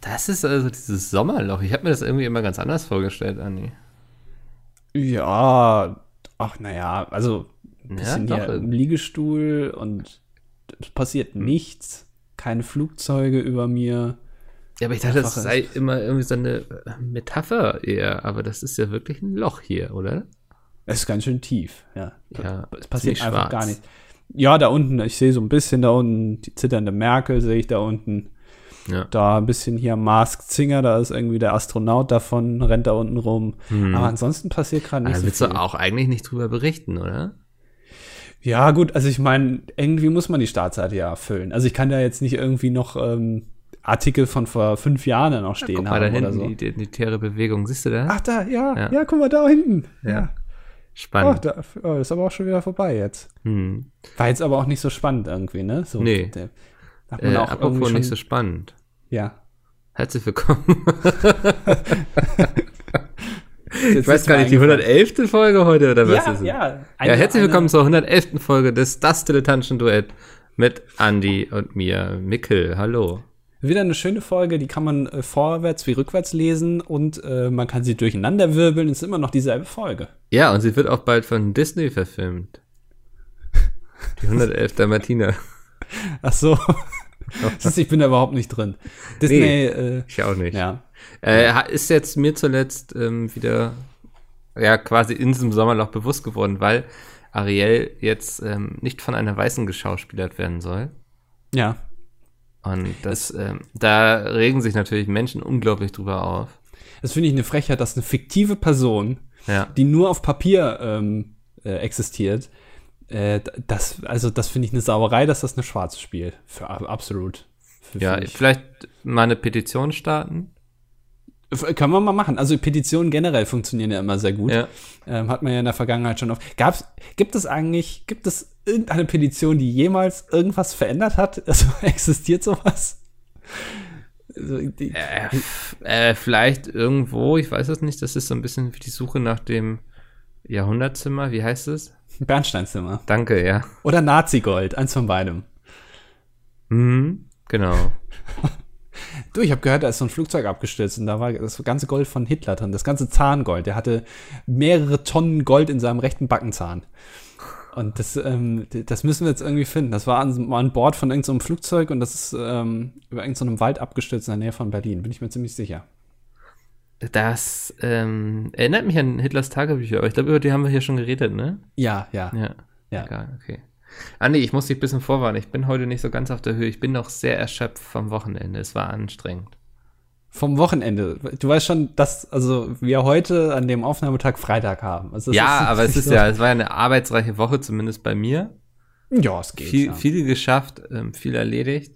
Das ist also dieses Sommerloch. Ich habe mir das irgendwie immer ganz anders vorgestellt, Anni. Ja, ach naja, also ein Ja, bisschen doch, hier im irgendwie. Liegestuhl und es passiert Hm. nichts. Keine Flugzeuge über mir. Ja, aber ich dachte, das sei immer irgendwie so eine äh, Metapher eher. Aber das ist ja wirklich ein Loch hier, oder? Es ist ganz schön tief, ja. Ja, es passiert einfach schwarz. gar nichts. Ja, da unten, ich sehe so ein bisschen da unten, die zitternde Merkel sehe ich da unten. Ja. Da ein bisschen hier Mask Zinger, da ist irgendwie der Astronaut davon, rennt da unten rum. Aber ansonsten passiert gerade nicht Da so willst viel. du auch eigentlich nicht drüber berichten, oder? Ja, gut, also ich meine, irgendwie muss man die Startseite ja erfüllen. Also ich kann da jetzt nicht irgendwie noch ähm, Artikel von vor fünf Jahren dann noch stehen Guck mal da haben oder hinten, so. die identitäre Bewegung. Siehst du da? Ach da, ja, Ja. ja, guck mal da hinten. Ja. Oh, Spannend. da oh, ist aber auch schon wieder vorbei jetzt. hm. War jetzt aber auch nicht so spannend irgendwie, ne? So, Nee. Der, hat man Äh, auch apropos nicht so spannend. Ja. Herzlich willkommen. Ich weiß gar nicht, die eingefallen. 111. Folge heute oder was Ja, ist es? ja. ja, herzlich eine- willkommen zur 111. Folge des Das Dilettantischen Duett mit Andy und mir, Mikkel. Hallo. Wieder eine schöne Folge, die kann man äh, vorwärts wie rückwärts lesen und äh, man kann sie durcheinander wirbeln. Es ist immer noch dieselbe Folge. Ja, und sie wird auch bald von Disney verfilmt. Die 111. Dalmatiner. Ach so. Ich bin da überhaupt nicht drin. Disney, äh, Ich auch nicht. ja. Äh, ist jetzt mir zuletzt ähm, wieder ja quasi in diesem Sommerloch bewusst geworden, weil Ariel jetzt ähm, nicht von einer Weißen geschauspielert werden soll. Ja. Und das, ähm, da regen sich natürlich Menschen unglaublich drüber auf. Das finde ich eine Frechheit, dass eine fiktive Person, Ja. die nur auf Papier ähm, äh, existiert, äh, das, also das finde ich eine Sauerei, dass das eine Schwarze spielt. Für ab- absolut. Für, Ja, vielleicht mal eine Petition starten. F- Können wir mal machen. Also Petitionen generell funktionieren ja immer sehr gut. Ja. Ähm, hat man ja in der Vergangenheit schon oft. Gab's, gibt es eigentlich, gibt es irgendeine Petition, die jemals irgendwas verändert hat? Also existiert sowas? Also, Äh, äh, vielleicht irgendwo, ich weiß es nicht, das ist so ein bisschen wie die Suche nach dem Jahrhundertzimmer, wie heißt es? Bernsteinzimmer. Danke, ja. Oder Nazi-Gold, eins von beidem. Mhm, genau. Du, ich habe gehört, da ist so ein Flugzeug abgestürzt und da war das ganze Gold von Hitler drin, das ganze Zahngold. Der hatte mehrere Tonnen Gold in seinem rechten Backenzahn. Und das, ähm, das müssen wir jetzt irgendwie finden. Das war an, an Bord von irgendeinem Flugzeug und das ist ähm, über irgendeinem Wald abgestürzt in der Nähe von Berlin, bin ich mir ziemlich sicher. Das ähm, erinnert mich an Hitlers Tagebücher, aber ich glaube, über die haben wir hier schon geredet, ne? Ja, ja. Ja. Ja. Egal, okay. Andi, ich muss dich ein bisschen vorwarnen. Ich bin heute nicht so ganz auf der Höhe. Ich bin noch sehr erschöpft vom Wochenende. Es war anstrengend. Vom Wochenende. Du weißt schon, dass also wir heute an dem Aufnahmetag Freitag haben. Also ja, aber es ist so- ja, es war ja eine arbeitsreiche Woche, zumindest bei mir. Ja, es geht. Viel, ja. viel geschafft, ähm, viel erledigt.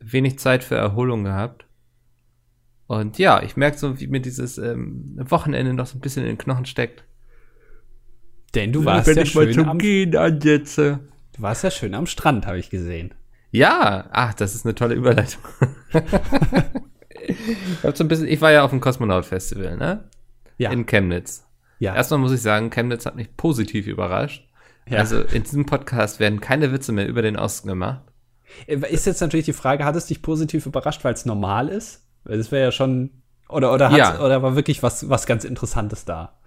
Wenig Zeit für Erholung gehabt. Und ja, ich merke so, wie mir dieses ähm, Wochenende noch so ein bisschen in den Knochen steckt. Denn du warst Wenn ja ich mal schön zum am, Gehen ansetze. du warst ja schön am Strand, habe ich gesehen. Ja, ach, das ist eine tolle Überleitung. ich, hab so ein bisschen, ich war ja auf dem Kosmonaut-Festival, ne? Ja. In Chemnitz. ja. Erstmal muss ich sagen, Chemnitz hat mich positiv überrascht. Ja. Also in diesem Podcast werden keine Witze mehr über den Osten gemacht. Äh, Ist jetzt natürlich die Frage, hat es dich positiv überrascht, weil es normal ist? Weil das wäre ja schon. Oder, oder, Ja. oder war wirklich was, was ganz Interessantes da?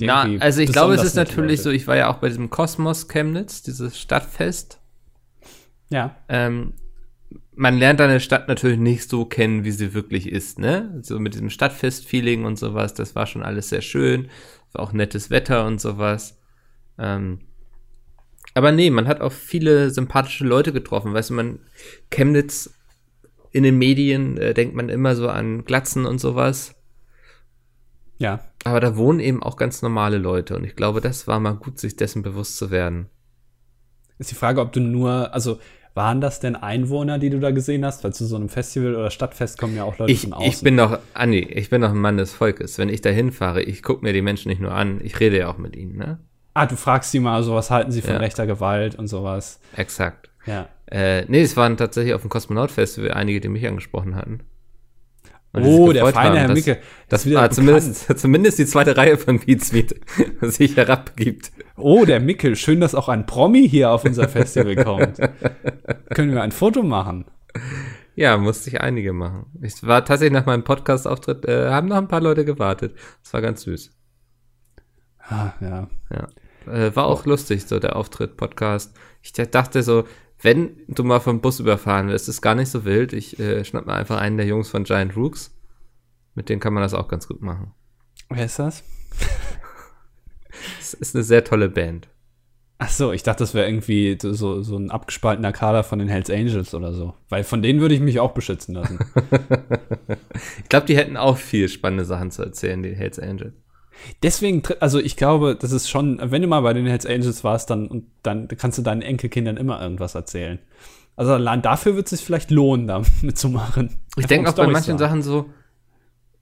Na, also ich glaube, es ist natürlich so, ich war ja auch bei diesem Kosmos Chemnitz, dieses Stadtfest. Ja. Ähm, man lernt eine Stadt natürlich nicht so kennen, wie sie wirklich ist, ne? So mit diesem Stadtfest-Feeling und sowas, das war schon alles sehr schön. War auch nettes Wetter und sowas. Ähm, aber nee, man hat auch viele sympathische Leute getroffen. Weißt du, man, Chemnitz in den Medien äh, denkt man immer so an Glatzen und sowas. Ja. Aber da wohnen eben auch ganz normale Leute und ich glaube, das war mal gut, sich dessen bewusst zu werden. Ist die Frage, ob du nur, also waren das denn Einwohner, die du da gesehen hast? Weil zu so einem Festival oder Stadtfest kommen ja auch Leute Ich, von außen. ich bin doch, Andi, ich bin doch ein Mann des Volkes. Wenn ich da hinfahre, ich gucke mir die Menschen nicht nur an, ich rede ja auch mit ihnen, ne? ah, du fragst sie mal so, was halten sie von Ja. rechter Gewalt und sowas. Exakt. Ja. Äh, nee, es waren tatsächlich auf dem Kosmonaut-Festival einige, die mich angesprochen hatten. Und Oh, der feine haben, Herr dass- Micke. Das wieder war bekannt. zumindest, zumindest die zweite Reihe von Beats Meet sich herabgibt. Oh, der Mickel. Schön, dass auch ein Promi hier auf unser Festival kommt. Können wir ein Foto machen? Ja, musste ich einige machen. Ich war tatsächlich nach meinem Podcast-Auftritt, äh, haben noch ein paar Leute gewartet. Das war ganz süß. Ah, ja. Ja. Äh, war auch lustig, so der Auftritt, Podcast. Ich dachte so, wenn du mal vom Bus überfahren wirst, ist gar nicht so wild. Ich äh, schnapp mir einfach einen der Jungs von Giant Rooks. Mit denen kann man das auch ganz gut machen. Wer ist das? Es ist eine sehr tolle Band. Ach so, ich dachte, das wäre irgendwie so, so ein abgespaltener Kader von den Hells Angels oder so. Weil von denen würde ich mich auch beschützen lassen. ich glaube, die hätten auch viel spannende Sachen zu erzählen, die Hells Angels. Deswegen, also ich glaube, das ist schon, wenn du mal bei den Hells Angels warst, dann, und dann kannst du deinen Enkelkindern immer irgendwas erzählen. Also allein dafür wird es sich vielleicht lohnen, da mitzumachen. Ich denke auch bei manchen Sachen so,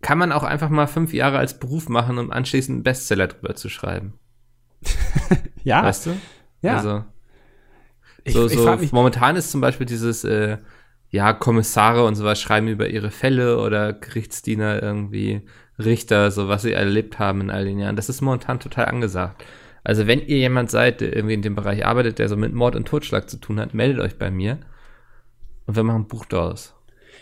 kann man auch einfach mal fünf Jahre als Beruf machen, um anschließend einen Bestseller drüber zu schreiben. ja. Weißt du? Ja. Also, so, ich, so momentan ist zum Beispiel dieses, äh, ja, Kommissare und sowas schreiben über ihre Fälle oder Gerichtsdiener irgendwie, Richter, so was sie erlebt haben in all den Jahren. Das ist momentan total angesagt. Also wenn ihr jemand seid, der irgendwie in dem Bereich arbeitet, der so mit Mord und Totschlag zu tun hat, meldet euch bei mir und wir machen ein Buch daraus.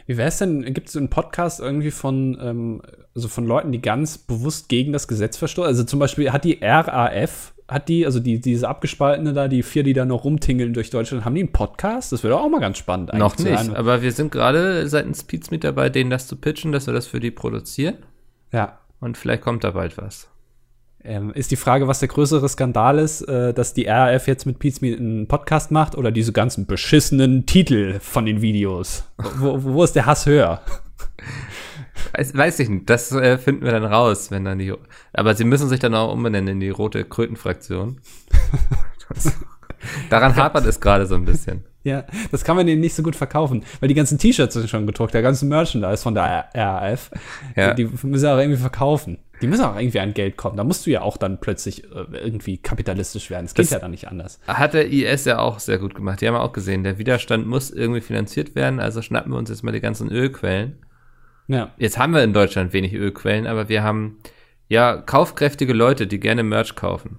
Wie wäre es denn, gibt es einen Podcast irgendwie von, ähm, also von Leuten, die ganz bewusst gegen das Gesetz verstoßen? Also zum Beispiel hat die RAF, hat die, also die, diese abgespaltene da, die vier, die da noch rumtingeln durch Deutschland, haben die einen Podcast? Das wäre auch mal ganz spannend eigentlich. Noch nicht, aber wir sind gerade seitens mit dabei, denen das zu pitchen, dass wir das für die produzieren. Ja. Und vielleicht kommt da bald was. Ähm, ist die Frage, was der größere Skandal ist, äh, dass die RAF jetzt mit Meet einen Podcast macht oder diese ganzen beschissenen Titel von den Videos? Wo, wo ist der Hass höher? Weiß, weiß ich nicht. Das äh, finden wir dann raus, wenn dann die. Aber sie müssen sich dann auch umbenennen in die rote Krötenfraktion. Daran hapert es gerade so ein bisschen. Ja, das kann man denen nicht so gut verkaufen, weil die ganzen T-Shirts sind schon gedruckt, der ganze Merchandise von der RAF. Ja. Die müssen auch irgendwie verkaufen. Die müssen auch irgendwie an Geld kommen. Da musst du ja auch dann plötzlich äh, irgendwie kapitalistisch werden. Das geht ja dann nicht anders. Hat der IS ja auch sehr gut gemacht. Die haben auch gesehen, der Widerstand muss irgendwie finanziert werden, also schnappen wir uns jetzt mal die ganzen Ölquellen. Ja. Jetzt haben wir in Deutschland wenig Ölquellen, aber wir haben ja kaufkräftige Leute, die gerne Merch kaufen.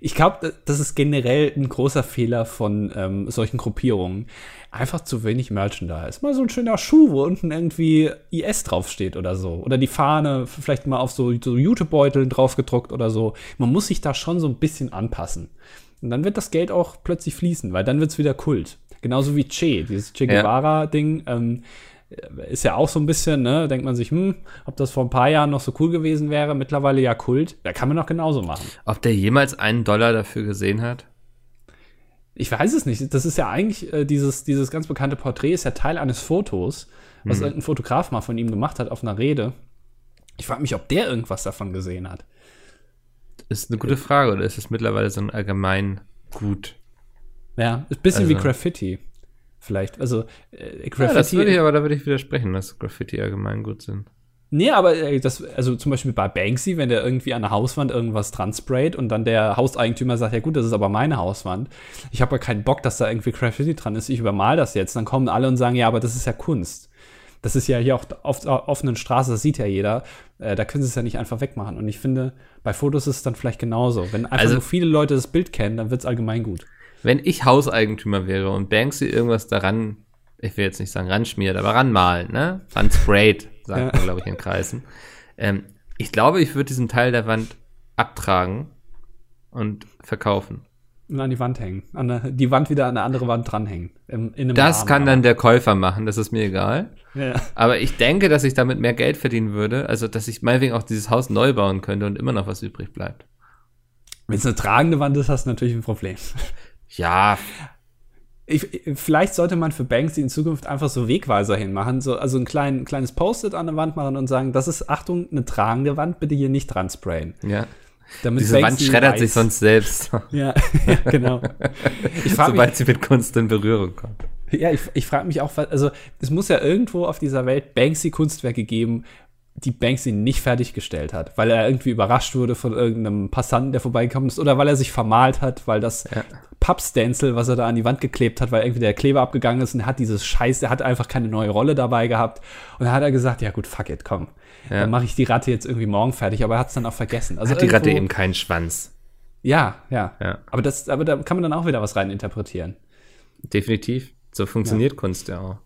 Ich glaube, das ist generell ein großer Fehler von ähm, solchen Gruppierungen. Einfach zu wenig Merchandise. Mal so ein schöner Schuh, wo unten irgendwie IS draufsteht oder so. Oder die Fahne vielleicht mal auf so, so Jutebeuteln draufgedruckt oder so. Man muss sich da schon so ein bisschen anpassen. Und dann wird das Geld auch plötzlich fließen, weil dann wird es wieder Kult. Genauso wie Che, dieses Che Guevara-Ding. Ähm, ist ja auch so ein bisschen, ne, denkt man sich, hm, ob das vor ein paar Jahren noch so cool gewesen wäre, mittlerweile ja Kult, da kann man doch genauso machen. Ob der jemals einen Dollar dafür gesehen hat? Ich weiß es nicht. Das ist ja eigentlich, äh, dieses, dieses ganz bekannte Porträt ist ja Teil eines Fotos, was hm. irgendein Fotograf mal von ihm gemacht hat auf einer Rede. Ich frage mich, ob der irgendwas davon gesehen hat. Ist eine gute Frage, oder ist es mittlerweile so ein allgemein gut? Ja, ist ein bisschen also. wie Graffiti. Vielleicht, also äh, Graffiti. Ja, das würde ich aber, da würde ich widersprechen, dass Graffiti allgemein gut sind. Nee, aber äh, das, also zum Beispiel bei Banksy, wenn der irgendwie an der Hauswand irgendwas dran sprayt und dann der Hauseigentümer sagt, ja gut, das ist aber meine Hauswand. Ich habe ja keinen Bock, dass da irgendwie Graffiti dran ist. Ich übermal das jetzt. Dann kommen alle und sagen, ja, aber das ist ja Kunst. Das ist ja hier auch auf der offenen Straße, das sieht ja jeder. Äh, da können sie es ja nicht einfach wegmachen. Und ich finde, bei Fotos ist es dann vielleicht genauso. Wenn einfach also, nur viele Leute das Bild kennen, dann wird es allgemein gut wenn ich Hauseigentümer wäre und Banksy irgendwas daran, ich will jetzt nicht sagen ranschmiert, aber ranmalen, ne? Ransprayt, sagt ja. man, glaube ich, in Kreisen. Ähm, ich glaube, ich würde diesen Teil der Wand abtragen und verkaufen. Und an die Wand hängen. An eine, die Wand wieder an eine andere Wand dranhängen. Im, das Rahmen, kann dann der Käufer machen, das ist mir egal. Ja. Aber ich denke, dass ich damit mehr Geld verdienen würde, also dass ich meinetwegen auch dieses Haus neu bauen könnte und immer noch was übrig bleibt. Wenn es eine tragende Wand ist, hast du natürlich ein Problem. Ja. Ich, vielleicht sollte man für Banksy in Zukunft einfach so Wegweiser hinmachen, so, also ein klein, kleines Post-it an der Wand machen und sagen, das ist, Achtung, eine tragende Wand, bitte hier nicht dran sprayen. Ja. Damit Diese Banksy Wand schreddert weiß. sich sonst selbst. ja, ja genau. Sobald mich, sie mit Kunst in Berührung kommt. Ja, ich, ich frage mich auch, also es muss ja irgendwo auf dieser Welt Banksy-Kunstwerke geben, die Banksy nicht fertiggestellt hat, weil er irgendwie überrascht wurde von irgendeinem Passanten, der vorbeigekommen ist, oder weil er sich vermalt hat, weil das ja. Pappstencil, was er da an die Wand geklebt hat, weil irgendwie der Kleber abgegangen ist und er hat dieses Scheiß, er hat einfach keine neue Rolle dabei gehabt. Und dann hat er gesagt, ja gut, fuck it, komm. Ja. Dann mache ich die Ratte jetzt irgendwie morgen fertig, aber er hat es dann auch vergessen. Also hat die Ratte eben keinen Schwanz. Ja, ja, ja. Aber, das, aber da kann man dann auch wieder was rein interpretieren. Definitiv. So funktioniert. Kunst ja auch.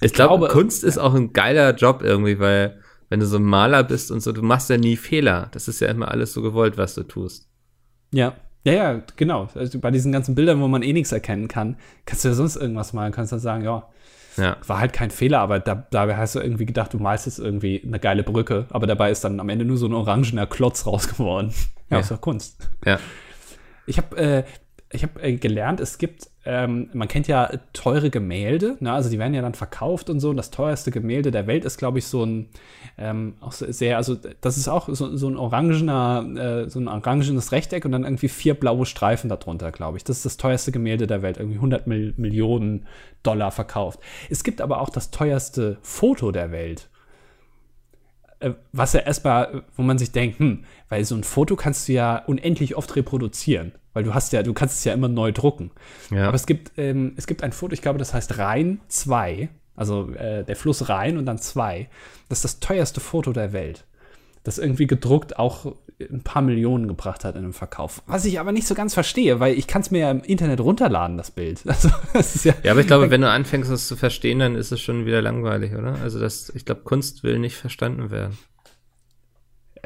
Ich glaube, Kunst ist auch ein geiler Job irgendwie, weil wenn du so ein Maler bist und so, du machst ja nie Fehler. Das ist ja immer alles so gewollt, was du tust. Ja, ja, ja, genau. Also bei diesen ganzen Bildern, wo man eh nichts erkennen kann, kannst du ja sonst irgendwas malen, kannst dann sagen, ja, Ja. war halt kein Fehler, aber da, dabei hast du irgendwie gedacht, du malst jetzt irgendwie eine geile Brücke, aber dabei ist dann am Ende nur so ein orangener Klotz raus geworden. Ja, Ja. ist doch Kunst. Ja. Ich habe äh, ich hab, äh, gelernt, es gibt, ähm, man kennt ja teure Gemälde, ne? also die werden ja dann verkauft und so. Und das teuerste Gemälde der Welt ist, glaube ich, so ein, ähm, auch sehr, also das ist auch so, so ein orangener, äh, so ein orangenes Rechteck und dann irgendwie vier blaue Streifen darunter, glaube ich. Das ist das teuerste Gemälde der Welt, irgendwie 100 Mil Millionen Dollar verkauft. Es gibt aber auch das teuerste Foto der Welt äh, was ja erstmal, wo man sich denkt, hm, weil so ein Foto kannst du ja unendlich oft reproduzieren, weil du hast ja, du kannst es ja immer neu drucken. Ja. Aber es gibt, ähm, es gibt ein Foto, ich glaube, das heißt Rhein 2, also äh, der Fluss Rhein und dann 2. Das ist das teuerste Foto der Welt. Das irgendwie gedruckt auch ein paar Millionen gebracht hat in einem Verkauf. Was ich aber nicht so ganz verstehe, weil ich kann es mir ja im Internet runterladen, das Bild. Also, das ja, Ja, aber ich glaube, wenn du anfängst, das zu verstehen, dann ist es schon wieder langweilig, oder? Also das, ich glaube, Kunst will nicht verstanden werden.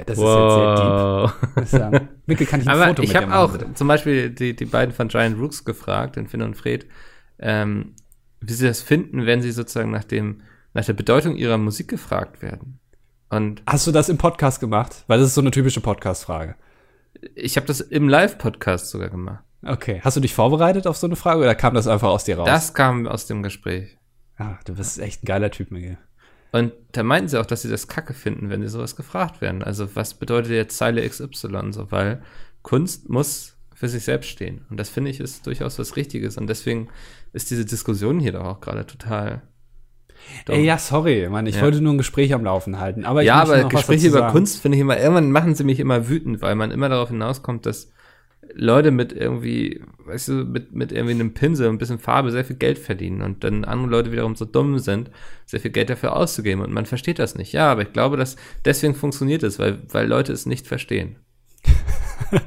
Das ist jetzt sehr deep. muss ich sagen. Mikkel, kann ich ein Aber Foto ich habe machen, auch bitte? zum Beispiel die, die beiden von Giant Rooks gefragt, den Finn und Fred, ähm, wie sie das finden, wenn sie sozusagen nach dem, nach der Bedeutung ihrer Musik gefragt werden. Und Hast du das im Podcast gemacht? Weil das ist so eine typische Podcast-Frage. ich habe das im Live-Podcast sogar gemacht. Okay. Hast du dich vorbereitet auf so eine Frage oder kam das einfach aus dir raus? Das kam aus dem Gespräch. Ah, du bist echt ein geiler Typ, Miguel. Und da meinten sie auch, dass sie das kacke finden, wenn sie sowas gefragt werden. Also was bedeutet jetzt Zeile XY so, weil Kunst muss für sich selbst stehen. Und das finde ich ist durchaus was Richtiges. Und deswegen ist diese Diskussion hier doch auch gerade total. Ey, ja, sorry, Mann, ich Ja. wollte nur ein Gespräch am Laufen halten. Aber ja, aber Gespräche über. Kunst finde ich immer, irgendwann machen sie mich immer wütend, weil man immer darauf hinauskommt, dass Leute mit irgendwie, weißt du, mit, mit irgendwie einem Pinsel und ein bisschen Farbe sehr viel Geld verdienen und dann andere Leute wiederum so dumm sind, sehr viel Geld dafür auszugeben und man versteht das nicht. Ja, aber ich glaube, dass deswegen funktioniert es, weil, weil Leute es nicht verstehen.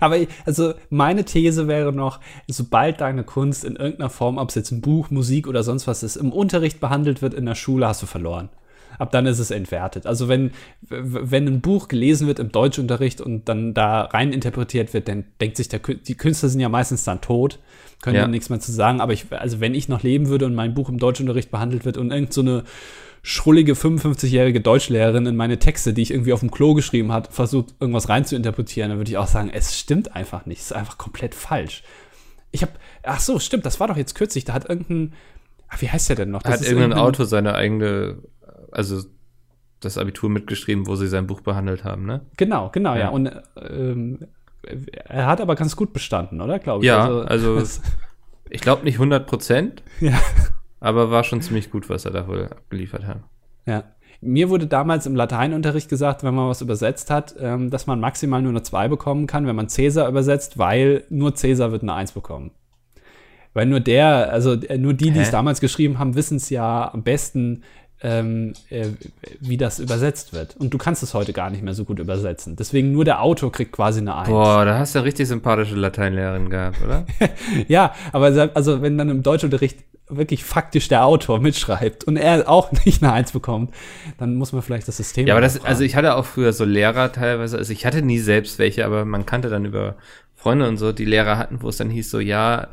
Aber also meine These wäre noch, sobald deine Kunst in irgendeiner Form, ob es jetzt ein Buch, Musik oder sonst was ist, im Unterricht behandelt wird in der Schule, hast du verloren. Ab dann ist es entwertet. Also wenn, wenn ein Buch gelesen wird im Deutschunterricht und dann da rein interpretiert wird, dann denkt sich der die Künstler sind ja meistens dann tot, können Ja. dann nichts mehr zu sagen. Aber ich, also wenn ich noch leben würde und mein Buch im Deutschunterricht behandelt wird und irgend so eine schrullige 55-jährige Deutschlehrerin in meine Texte, die ich irgendwie auf dem Klo geschrieben hat, versucht, irgendwas rein zu interpretieren, dann würde ich auch sagen, es stimmt einfach nicht. Es ist einfach komplett falsch. Ich habe, ach so, stimmt, das war doch jetzt kürzlich, da hat irgendein, ach, wie heißt der denn noch? Da hat ist irgendein irgendein- Autor seine eigene, also das Abitur mitgeschrieben, wo sie sein Buch behandelt haben, ne? Genau, genau, ja. Ja. Und ähm, er hat aber ganz gut bestanden, oder? Glaube ich. Ja, also- das- Ich glaube nicht 100 Prozent, ja. aber war schon ziemlich gut, was er da wohl abgeliefert hat. Ja. Mir wurde damals im Lateinunterricht gesagt, wenn man was übersetzt hat, ähm, dass man maximal nur eine 2 bekommen kann, wenn man Cäsar übersetzt, weil nur Cäsar wird eine 1 bekommen. Weil nur der, also äh, nur die, die es damals geschrieben haben, wissen es ja am besten, ähm, äh, wie das übersetzt wird. Und du kannst es heute gar nicht mehr so gut übersetzen. Deswegen nur der Autor kriegt quasi eine 1. Boah, da hast du eine richtig sympathische Lateinlehrerin gehabt, oder? Ja, aber also wenn dann im Deutschunterricht wirklich faktisch der Autor mitschreibt und er auch nicht eine Eins bekommt, dann muss man vielleicht das System. Ja, aber das, also ich hatte auch früher so Lehrer teilweise, also ich hatte nie selbst welche, aber man kannte dann über Freunde und so, die Lehrer hatten, wo es dann hieß so, ja,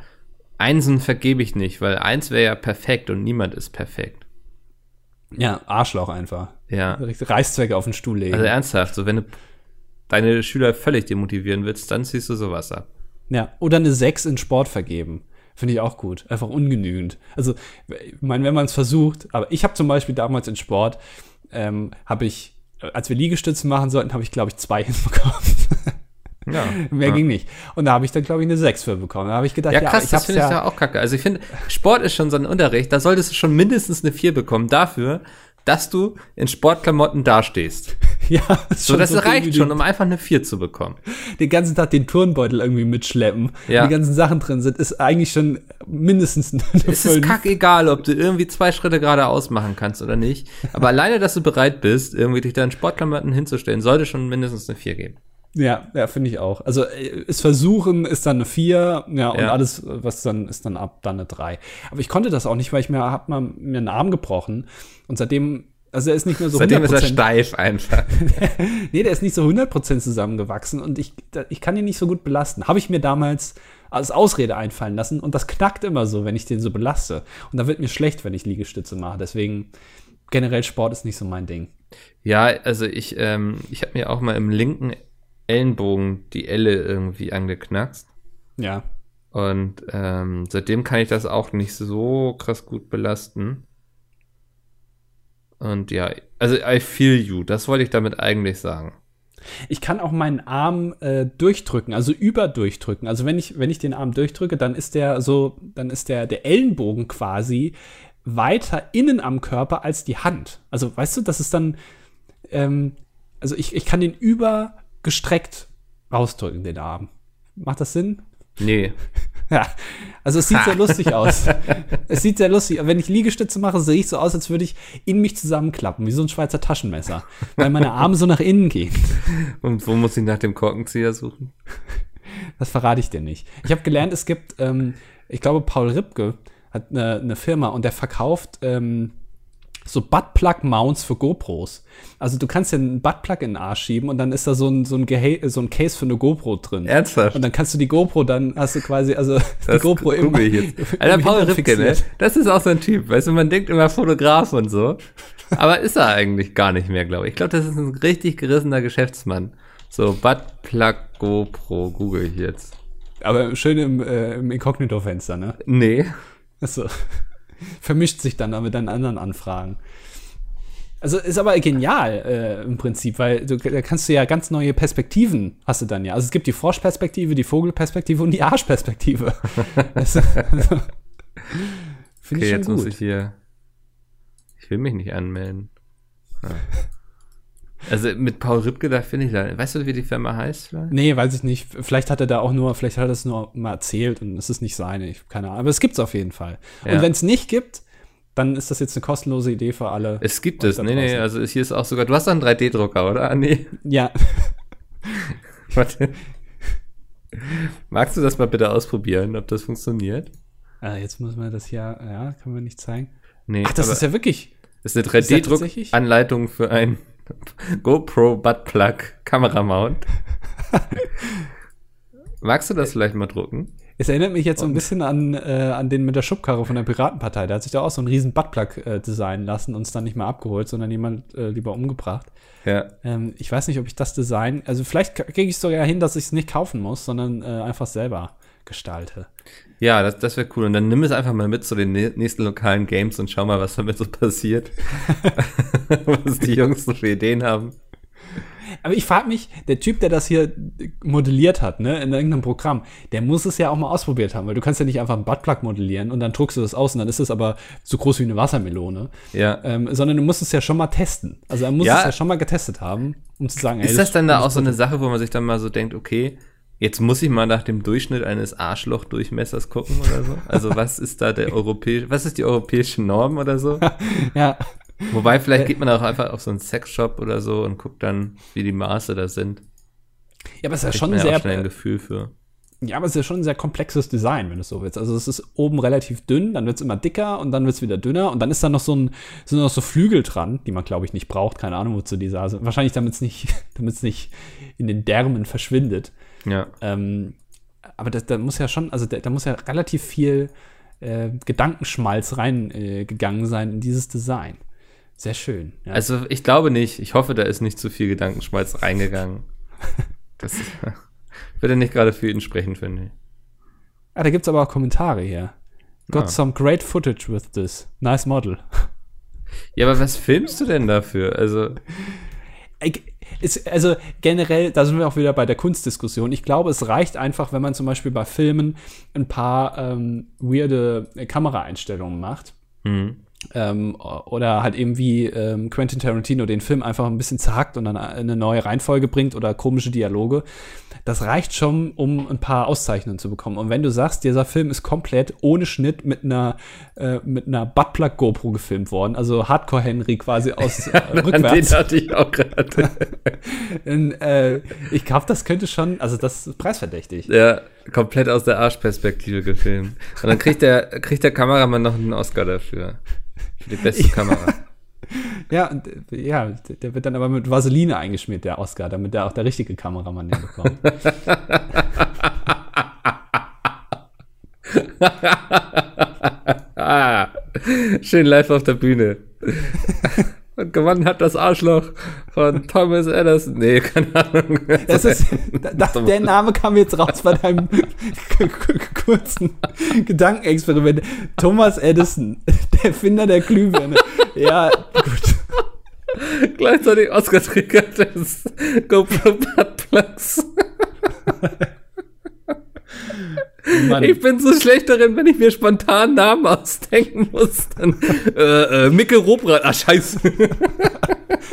Einsen vergebe ich nicht, weil eins wäre ja perfekt und niemand ist perfekt. Ja, Arschloch einfach. Ja. Reißzwecke auf den Stuhl legen. Also ernsthaft, so wenn du deine Schüler völlig demotivieren willst, dann ziehst du sowas ab. ja, oder eine Sechs in Sport vergeben. Finde ich auch gut. Einfach ungenügend. Also, ich meine, wenn man es versucht, aber ich habe zum Beispiel damals in Sport, ähm, habe ich, als wir Liegestützen machen sollten, habe ich, glaube ich, zwei hinbekommen. Ja. Mehr ja. ging nicht. Und da habe ich dann, glaube ich, eine Sechs für bekommen. Da habe ich gedacht, Ja, ja, krass, ich das finde ich ja, ja auch kacke. Also ich finde, Sport ist schon so ein Unterricht, da solltest du schon mindestens eine 4 bekommen dafür, dass du in Sportklamotten dastehst. ja, ist So, das so reicht schon, um einfach eine 4 zu bekommen. den ganzen Tag den Turnbeutel irgendwie mitschleppen, Ja. die ganzen Sachen drin sind, ist eigentlich schon mindestens eine Es ist kackegal, ob du irgendwie zwei Schritte geradeaus machen kannst oder nicht. Aber alleine, dass du bereit bist, irgendwie dich da in Sportklamotten hinzustellen, sollte schon mindestens eine 4 geben. Ja, ja, finde ich auch. Also äh, es versuchen ist dann eine 4, ja, und Ja. alles, was dann ist dann ab, dann eine 3. Aber ich konnte das auch nicht, weil ich mir hab mal mir einen Arm gebrochen und seitdem, also er ist nicht mehr so Seitdem ist er 100%, steif einfach. nee, der ist nicht so 100% zusammengewachsen und ich, ich kann ihn nicht so gut belasten. Habe ich mir damals als Ausrede einfallen lassen und das knackt immer so, wenn ich den so belaste. Und da wird mir schlecht, wenn ich Liegestütze mache. Deswegen generell Sport ist nicht so mein Ding. Ja, also ich, ähm, ich habe mir auch mal im linken Ellenbogen die Elle irgendwie angeknackst. Ja. Und ähm, seitdem kann ich das auch nicht so krass gut belasten. Und ja, also I feel you, das wollte ich damit eigentlich sagen. Ich kann auch meinen Arm äh, durchdrücken, also überdurchdrücken. Also wenn ich, wenn ich den Arm durchdrücke, dann ist der so, dann ist der, der Ellenbogen quasi weiter innen am Körper als die Hand. Also weißt du, das ist dann, ähm, also ich, ich kann den übergestreckt rausdrücken, den Arm. Macht das Sinn? Nee, Ja, also es sieht sehr lustig aus. Es sieht sehr lustig aus. Wenn ich Liegestütze mache, sehe ich so aus, als würde ich in mich zusammenklappen, wie so ein Schweizer Taschenmesser, weil meine Arme so nach innen gehen. und wo muss ich nach dem Korkenzieher suchen? Das verrate ich dir nicht. Ich habe gelernt, es gibt, ähm, ich glaube, Paul Ripke hat eine, eine Firma und der verkauft ähm, so Buttplug-Mounts für GoPros. Also du kannst ja einen Buttplug in den Arsch schieben und dann ist da so ein, so ein, Geha so ein Case für eine GoPro drin. Ernsthaft? Und dann kannst du die GoPro, dann hast du quasi, also die Das GoPro im, google ich jetzt. Alter, Paul Ripke, ne? Das ist auch so ein Typ, weißt du, man denkt immer Fotograf und so. Aber ist er eigentlich gar nicht mehr, glaube ich. Ich glaube, das ist ein richtig gerissener Geschäftsmann. So, Buttplug GoPro, google ich jetzt. Aber schön im, äh, im Inkognito-Fenster, ne? Nee. Achso. Vermischt sich dann mit deinen anderen Anfragen. Also ist aber genial äh, im Prinzip, weil du, da kannst du ja ganz neue Perspektiven hast du dann ja. Also es gibt die Froschperspektive, die Vogelperspektive und die Arschperspektive. Das- also, Finde Okay, ich jetzt schon muss gut. ich hier. Ich will mich nicht anmelden. Ja. Also mit Paul Ripke, da finde ich da. Weißt du, wie die Firma heißt? Vielleicht? Nee, weiß ich nicht. Vielleicht hat er da auch nur, vielleicht hat er es nur mal erzählt und es ist nicht seine, ich, keine Ahnung. Aber es gibt's auf jeden Fall. Ja. Und wenn es nicht gibt, dann ist das jetzt eine kostenlose Idee für alle. Es gibt es. Nee, nee, also hier ist auch sogar. Du hast doch einen 3D-Drucker, oder? Ah, nee. Ja, Warte. Magst du das mal bitte ausprobieren, ob das funktioniert? äh, jetzt muss man das hier, ja, können wir nicht zeigen. Nee, Ach, das ist ja wirklich. ist eine ist ja 3D-Druck-Anleitung für ein GoPro Buttplug Kameramount. Magst du das vielleicht mal drucken? Es erinnert mich jetzt so ein bisschen an, äh, an den mit der Schubkarre von der Piratenpartei. Der hat sich da auch so einen riesen Buttplug äh, designen lassen und es dann nicht mehr abgeholt, sondern jemand äh, lieber umgebracht. Ja. Ähm, ich weiß nicht, ob ich das Design, also vielleicht kriege ich es sogar hin, dass ich es nicht kaufen muss, sondern äh, einfach selber gestalte. Ja, das, das wäre cool. Und dann nimm es einfach mal mit zu den nä- nächsten lokalen Games und schau mal, was damit so passiert. was die Jungs so für Ideen haben. Aber ich frage mich, der Typ, der das hier modelliert hat, ne, in irgendeinem Programm, der muss es ja auch mal ausprobiert haben, weil du kannst ja nicht einfach einen Buttplug modellieren und dann druckst du das aus und dann ist es aber so groß wie eine Wassermelone, Ja. ähm, sondern du musst es ja schon mal testen. Also er muss Ja. es ja schon mal getestet haben, um zu sagen, ey, Ist das dann da auch so eine Sache, wo man sich dann mal so denkt, okay, jetzt muss ich mal nach dem Durchschnitt eines Arschlochdurchmessers gucken oder so? Also was ist da der europäische, was ist die europäische Norm oder so? Ja, Wobei, vielleicht geht man auch einfach auf so einen Sexshop oder so und guckt dann, wie die Maße da sind. ja, aber es ist ja schon sehr, schnell ein Gefühl für. ja, aber es ist ja schon ein sehr komplexes Design, wenn du es so willst. Also es ist oben relativ dünn, dann wird es immer dicker und dann wird es wieder dünner und dann ist da noch so ein, sind noch so Flügel dran, die man glaube ich nicht braucht, keine Ahnung wozu die da sind. Wahrscheinlich damit es nicht, damit es nicht in den Därmen verschwindet. Ja. Ähm, aber da, muss ja schon, also da, muss ja relativ viel äh, Gedankenschmalz reingegangen äh, sein in dieses Design. Sehr schön. Ja. Also ich glaube nicht. Ich hoffe, da ist nicht zu viel Gedankenschmalz reingegangen. Das ist, würde nicht gerade für ihn sprechen, finde ich. ah, da gibt es aber auch Kommentare hier. Got Ah. some great footage with this. Nice model. Ja, aber was filmst du denn dafür? Also, Ich- Ist, also generell, da sind wir auch wieder bei der Kunstdiskussion. Ich glaube, es reicht einfach, wenn man zum Beispiel bei Filmen ein paar ähm, weirde Kameraeinstellungen macht. hm. Ähm, oder halt eben wie ähm, Quentin Tarantino den Film einfach ein bisschen zerhackt und dann eine neue Reihenfolge bringt oder komische Dialoge. Das reicht schon, um ein paar Auszeichnungen zu bekommen. Und wenn du sagst, dieser Film ist komplett ohne Schnitt mit einer, äh, mit einer Buttplug GoPro gefilmt worden, also Hardcore Henry quasi aus äh, rückwärts. Den hatte ich auch gerade. äh, ich glaube, das könnte schon, also das ist preisverdächtig. Ja, komplett aus der Arschperspektive gefilmt. Und dann kriegt der, kriegt der Kameramann noch einen Oscar dafür. Für die beste Kamera. Ja, und, ja, der wird dann aber mit Vaseline eingeschmiert, der Oscar, damit der auch der richtige Kameramann den bekommt. ah, schön live auf der Bühne. Gewonnen hat das Arschloch von Thomas Edison. Nee, keine Ahnung. Das ist, das, der Name kam jetzt raus bei deinem kurzen Gedankenexperiment. Thomas Edison, der Erfinder der Glühbirne. Ja, gut. Gleichzeitig Oscar-Träger des GoPro Buttplugs. Mann. Ich bin so schlecht darin, wenn ich mir spontan Namen ausdenken muss. Dann, äh, äh, Micke Robrat. Ah, scheiße.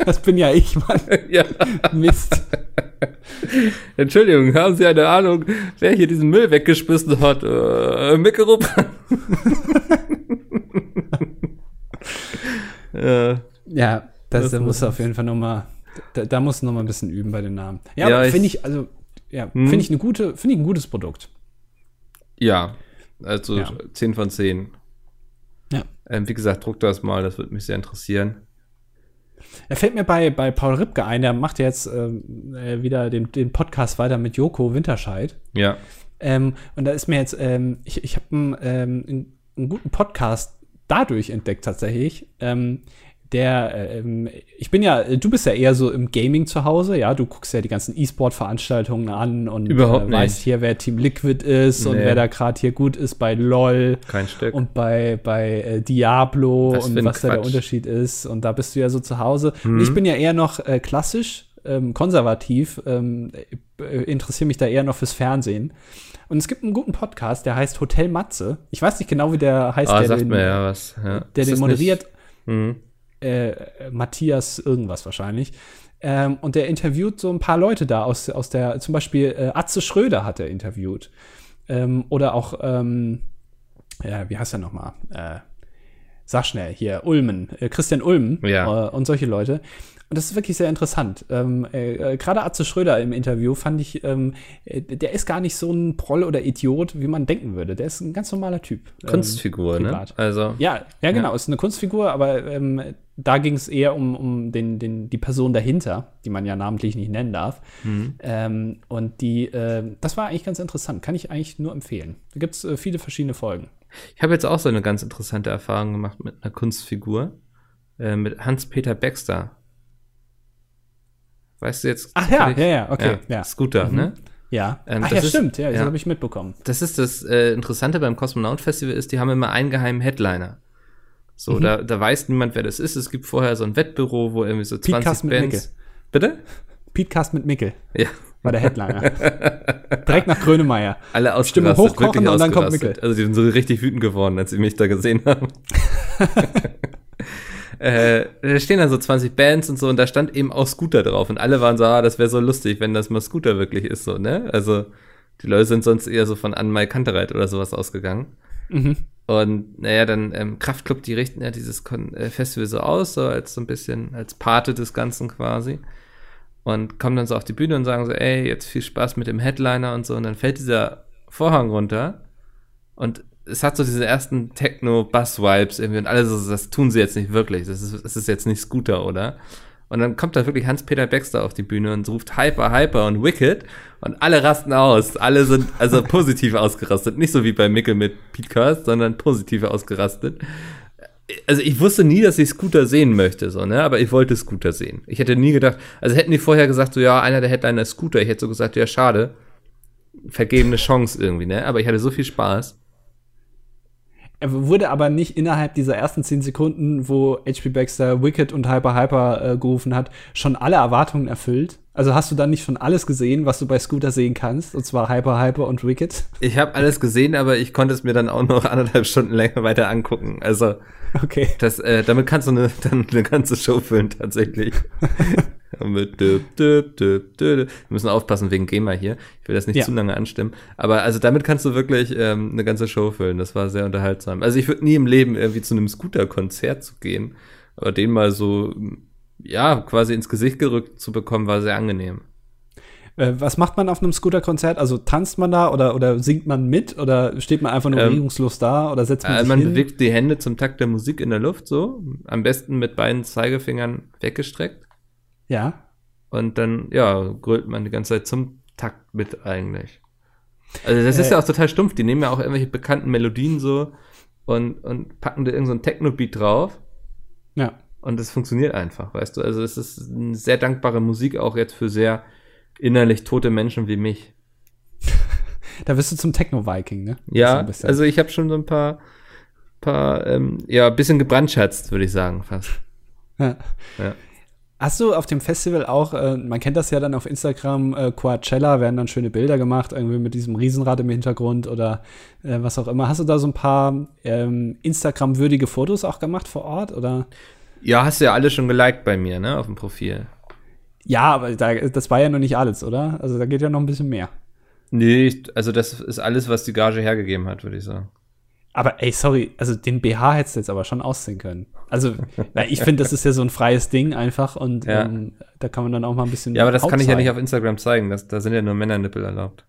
Das bin ja ich, Mann. Ja. Mist. Entschuldigung, haben Sie eine Ahnung, wer hier diesen Müll weggeschmissen hat? Äh, Micke Robrat. äh, ja, das, das muss auf jeden Fall nochmal, da, da muss noch mal ein bisschen üben bei den Namen. Ja, Ja, finde ich, also, ja, Hm. finde ich eine gute, finde ich ein gutes Produkt. Ja, also Ja. 10 von 10. Ja. Ähm, wie gesagt, druck das mal, das würde mich sehr interessieren. Er fällt mir bei, bei Paul Ripke ein, der macht jetzt ähm, äh, wieder den, den Podcast weiter mit Joko Winterscheid. Ja. Ähm, und da ist mir jetzt, ähm, ich, ich habe einen, ähm, einen, einen guten Podcast dadurch entdeckt tatsächlich. Der, äh, ähm, ich bin ja, du bist ja eher so im Gaming zu Hause, ja, du guckst ja die ganzen E-Sport-Veranstaltungen an und äh, weißt hier, wer Team Liquid ist und Nee. wer da gerade hier gut ist bei LOL Kein Stück. und bei, bei äh, Diablo für und was da der Quatsch. Unterschied ist. Und da bist du ja so zu Hause. Und Mhm. ich bin ja eher noch äh, klassisch, ähm, konservativ, ähm, äh, interessiere mich da eher noch fürs Fernsehen. Und es gibt einen guten Podcast, der heißt Hotel Matze. Ich weiß nicht genau, wie der heißt, Ah, der, sagt den, mir ja was. Ja. der den das moderiert. Nicht, Mhm. Äh, Matthias irgendwas wahrscheinlich. Ähm, und der interviewt so ein paar Leute da aus, aus der, zum Beispiel äh, Atze Schröder hat er interviewt. Ähm, oder auch, ähm, ja, wie heißt er nochmal? Äh, sag schnell, hier, Ulmen, äh, Christian Ulmen Ja. äh, und solche Leute. Und das ist wirklich sehr interessant. Ähm, äh, äh, Gerade Atze Schröder im Interview fand ich, ähm, äh, der ist gar nicht so ein Proll oder Idiot, wie man denken würde. Der ist ein ganz normaler Typ. ähm, Kunstfigur, ne? privat. Also. Ja, ja, genau, ist eine Kunstfigur, aber ähm, da ging es eher um, um den, den, die Person dahinter, die man ja namentlich nicht nennen darf. Mhm. Ähm, und die, äh, das war eigentlich ganz interessant, kann ich eigentlich nur empfehlen. Da gibt es äh, viele verschiedene Folgen. Ich habe jetzt auch so eine ganz interessante Erfahrung gemacht mit einer Kunstfigur. Äh, mit Hans-Peter Baxter. Weißt du jetzt? Ach ja, ja, ja, okay, ja. Scooter, Mhm. ne? Ja, Ähm, ach das ja, ist- stimmt, ja, das ja. habe ich mitbekommen. Das ist das äh, Interessante beim Cosmonaut Festival ist, die haben immer einen geheimen Headliner. So, Mhm. da, da weiß niemand, wer das ist. Es gibt vorher so ein Wettbüro, wo irgendwie so Pete 20 Carsten mit Bands. Bitte? Pete Cast mit Mickel Ja. war der Headliner. Direkt nach Grönemeyer. Alle Stimme ausgerastet, hochkochen wirklich und dann kommt. Mickel. Also die sind so richtig wütend geworden, als sie mich da gesehen haben. äh, da stehen dann so 20 Bands und so und da stand eben auch Scooter drauf und alle waren so, ah, das wäre so lustig, wenn das mal Scooter wirklich ist, so, ne? Also die Leute sind sonst eher so von Anmai Kantereit oder sowas ausgegangen. Mhm. Und naja, dann ähm, Kraftklub, die richten ja dieses Kon äh, Festival so aus, so als so ein bisschen als Pate des Ganzen quasi. Und kommen dann so auf die Bühne und sagen so, ey, jetzt viel Spaß mit dem Headliner und so. Und dann fällt dieser Vorhang runter und es hat so diese ersten Techno-Bass-Vibes irgendwie und alle so, das tun sie jetzt nicht wirklich. Das ist, das ist jetzt nicht Scooter, oder? Und dann kommt da wirklich Hans-Peter Baxter auf die Bühne und ruft Hyper, Hyper und Wicked und alle rasten aus. Alle sind also positiv ausgerastet. Nicht so wie bei Mickel mit Pete Kirst, sondern positiv ausgerastet. Also ich wusste nie, dass ich Scooter sehen möchte, so, ne? Aber ich wollte Scooter sehen. Ich hätte nie gedacht, also hätten die vorher gesagt, so, ja, einer der Headliner ist Scooter. Ich hätte so gesagt, ja, schade. Vergebene Chance irgendwie, ne? Aber ich hatte so viel Spaß. Er wurde aber nicht innerhalb dieser ersten zehn Sekunden, wo HP Baxter Wicked und Hyper Hyper äh, gerufen hat, schon alle Erwartungen erfüllt. Also hast du dann nicht schon alles gesehen, was du bei Scooter sehen kannst, und zwar Hyper Hyper und Wicked? Ich habe alles gesehen, aber ich konnte es mir dann auch noch anderthalb Stunden länger weiter angucken. Also Okay. das, äh, damit kannst du eine, dann eine ganze Show füllen tatsächlich. Mit. Wir müssen aufpassen wegen GEMA hier. Ich will das nicht Ja. zu lange anstimmen. Aber also damit kannst du wirklich ähm, eine ganze Show füllen. Das war sehr unterhaltsam. Also ich würde nie im Leben irgendwie zu einem Scooter-Konzert zu gehen. Aber den mal so, ja, quasi ins Gesicht gerückt zu bekommen, war sehr angenehm. Äh, was macht man auf einem Scooter-Konzert? Also tanzt man da oder, oder singt man mit oder steht man einfach nur Ähm, regungslos da oder setzt man Äh, sich man hin? bewegt die Hände zum Takt der Musik in der Luft so. Am besten mit beiden Zeigefingern weggestreckt. Ja. Und dann, ja, grölt man die ganze Zeit zum Takt mit eigentlich. Also das ist Äh. ja auch total stumpf. Die nehmen ja auch irgendwelche bekannten Melodien so und, und packen da irgendeinen so Techno-Beat drauf. Ja. Und es funktioniert einfach, weißt du. Also es ist eine sehr dankbare Musik auch jetzt für sehr innerlich tote Menschen wie mich. Da wirst du zum Techno-Viking, ne? So Ja, bisschen. also ich habe schon so ein paar, paar ähm, ja, bisschen gebrandschatzt, würde ich sagen, fast. Ja. Ja. Hast du auf dem Festival auch, äh, man kennt das ja dann auf Instagram, äh, Coachella, werden dann schöne Bilder gemacht, irgendwie mit diesem Riesenrad im Hintergrund oder äh, was auch immer. Hast du da so ein paar ähm, Instagram-würdige Fotos auch gemacht vor Ort? Oder? Ja, hast du ja alle schon geliked bei mir, ne, auf dem Profil. Ja, aber da, das war ja noch nicht alles, oder? Also da geht ja noch ein bisschen mehr. Nee, also das ist alles, was die Gage hergegeben hat, würde ich sagen. Aber ey, sorry, also den BH hättest du jetzt aber schon ausziehen können. Also, weil ich finde, das ist ja so ein freies Ding einfach und Ja. ähm, da kann man dann auch mal ein bisschen. Ja, aber das kann ich ja nicht auf Instagram zeigen. Das, da sind ja nur Männernippel erlaubt.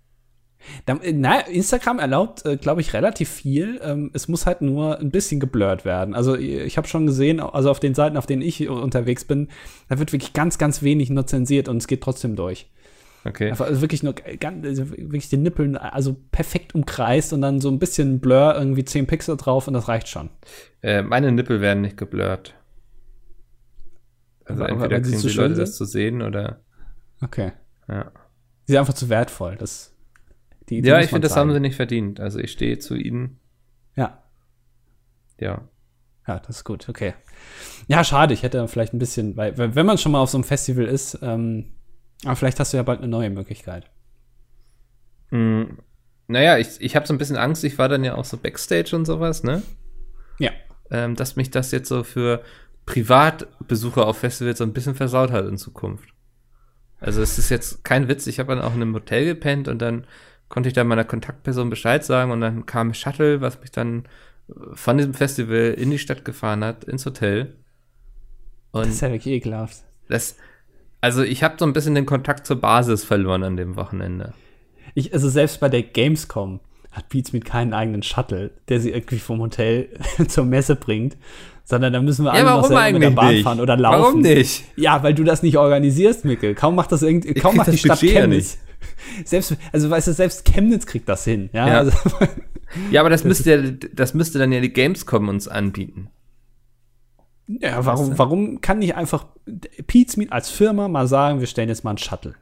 Da, äh, na, Instagram erlaubt, äh, glaube ich, relativ viel. Ähm, es muss halt nur ein bisschen geblurrt werden. Also ich habe schon gesehen, also auf den Seiten, auf denen ich unterwegs bin, da wird wirklich ganz, ganz wenig nur zensiert und es geht trotzdem durch. Okay. Einfach also wirklich nur ganz, also wirklich den Nippeln also perfekt umkreist und dann so ein bisschen Blur, irgendwie 10 Pixel drauf und das reicht schon. Äh, meine Nippel werden nicht geblurrt. Also Aber- entweder sie kriegen zu die schön Leute sind? das zu sehen oder Okay. ja. Sie sind einfach zu wertvoll. Das, die, die Ja, ich finde, das haben sie nicht verdient. Also ich stehe zu ihnen. Ja. Ja. Ja, das ist gut, okay. Ja, schade, ich hätte vielleicht ein bisschen, weil wenn man schon mal auf so einem Festival ist, ähm, aber vielleicht hast du ja bald eine neue Möglichkeit. Hm, naja, ich, ich habe so ein bisschen Angst. Ich war dann ja auch so Backstage und sowas, ne? Ja. Ähm, dass mich das jetzt so für Privatbesucher auf Festivals so ein bisschen versaut hat in Zukunft. Also es ist jetzt kein Witz. Ich habe dann auch in einem Hotel gepennt und dann konnte ich dann meiner Kontaktperson Bescheid sagen und dann kam ein Shuttle, was mich dann äh, von diesem Festival in die Stadt gefahren hat, ins Hotel. Und Das ist ja wirklich ekelhaft. das, also ich habe so ein bisschen den Kontakt zur Basis verloren an dem Wochenende. Ich, also selbst bei der Gamescom hat Beats keinen eigenen Shuttle, der sie irgendwie vom Hotel zur Messe bringt, sondern da müssen wir alle noch selber mit der Bahn fahren oder laufen. Warum nicht? Ja, weil du das nicht organisierst, Mikkel. Kaum macht das irgendwie, kaum macht die Stadt ja Chemnitz. Selbst, also weißt du, selbst Chemnitz kriegt das hin. Ja, Ja. Also, Ja, aber das, müsste ja, das müsste dann ja die Gamescom uns anbieten. ja warum, warum kann nicht einfach Pete's Meet als Firma mal sagen, wir stellen jetzt mal einen Shuttle?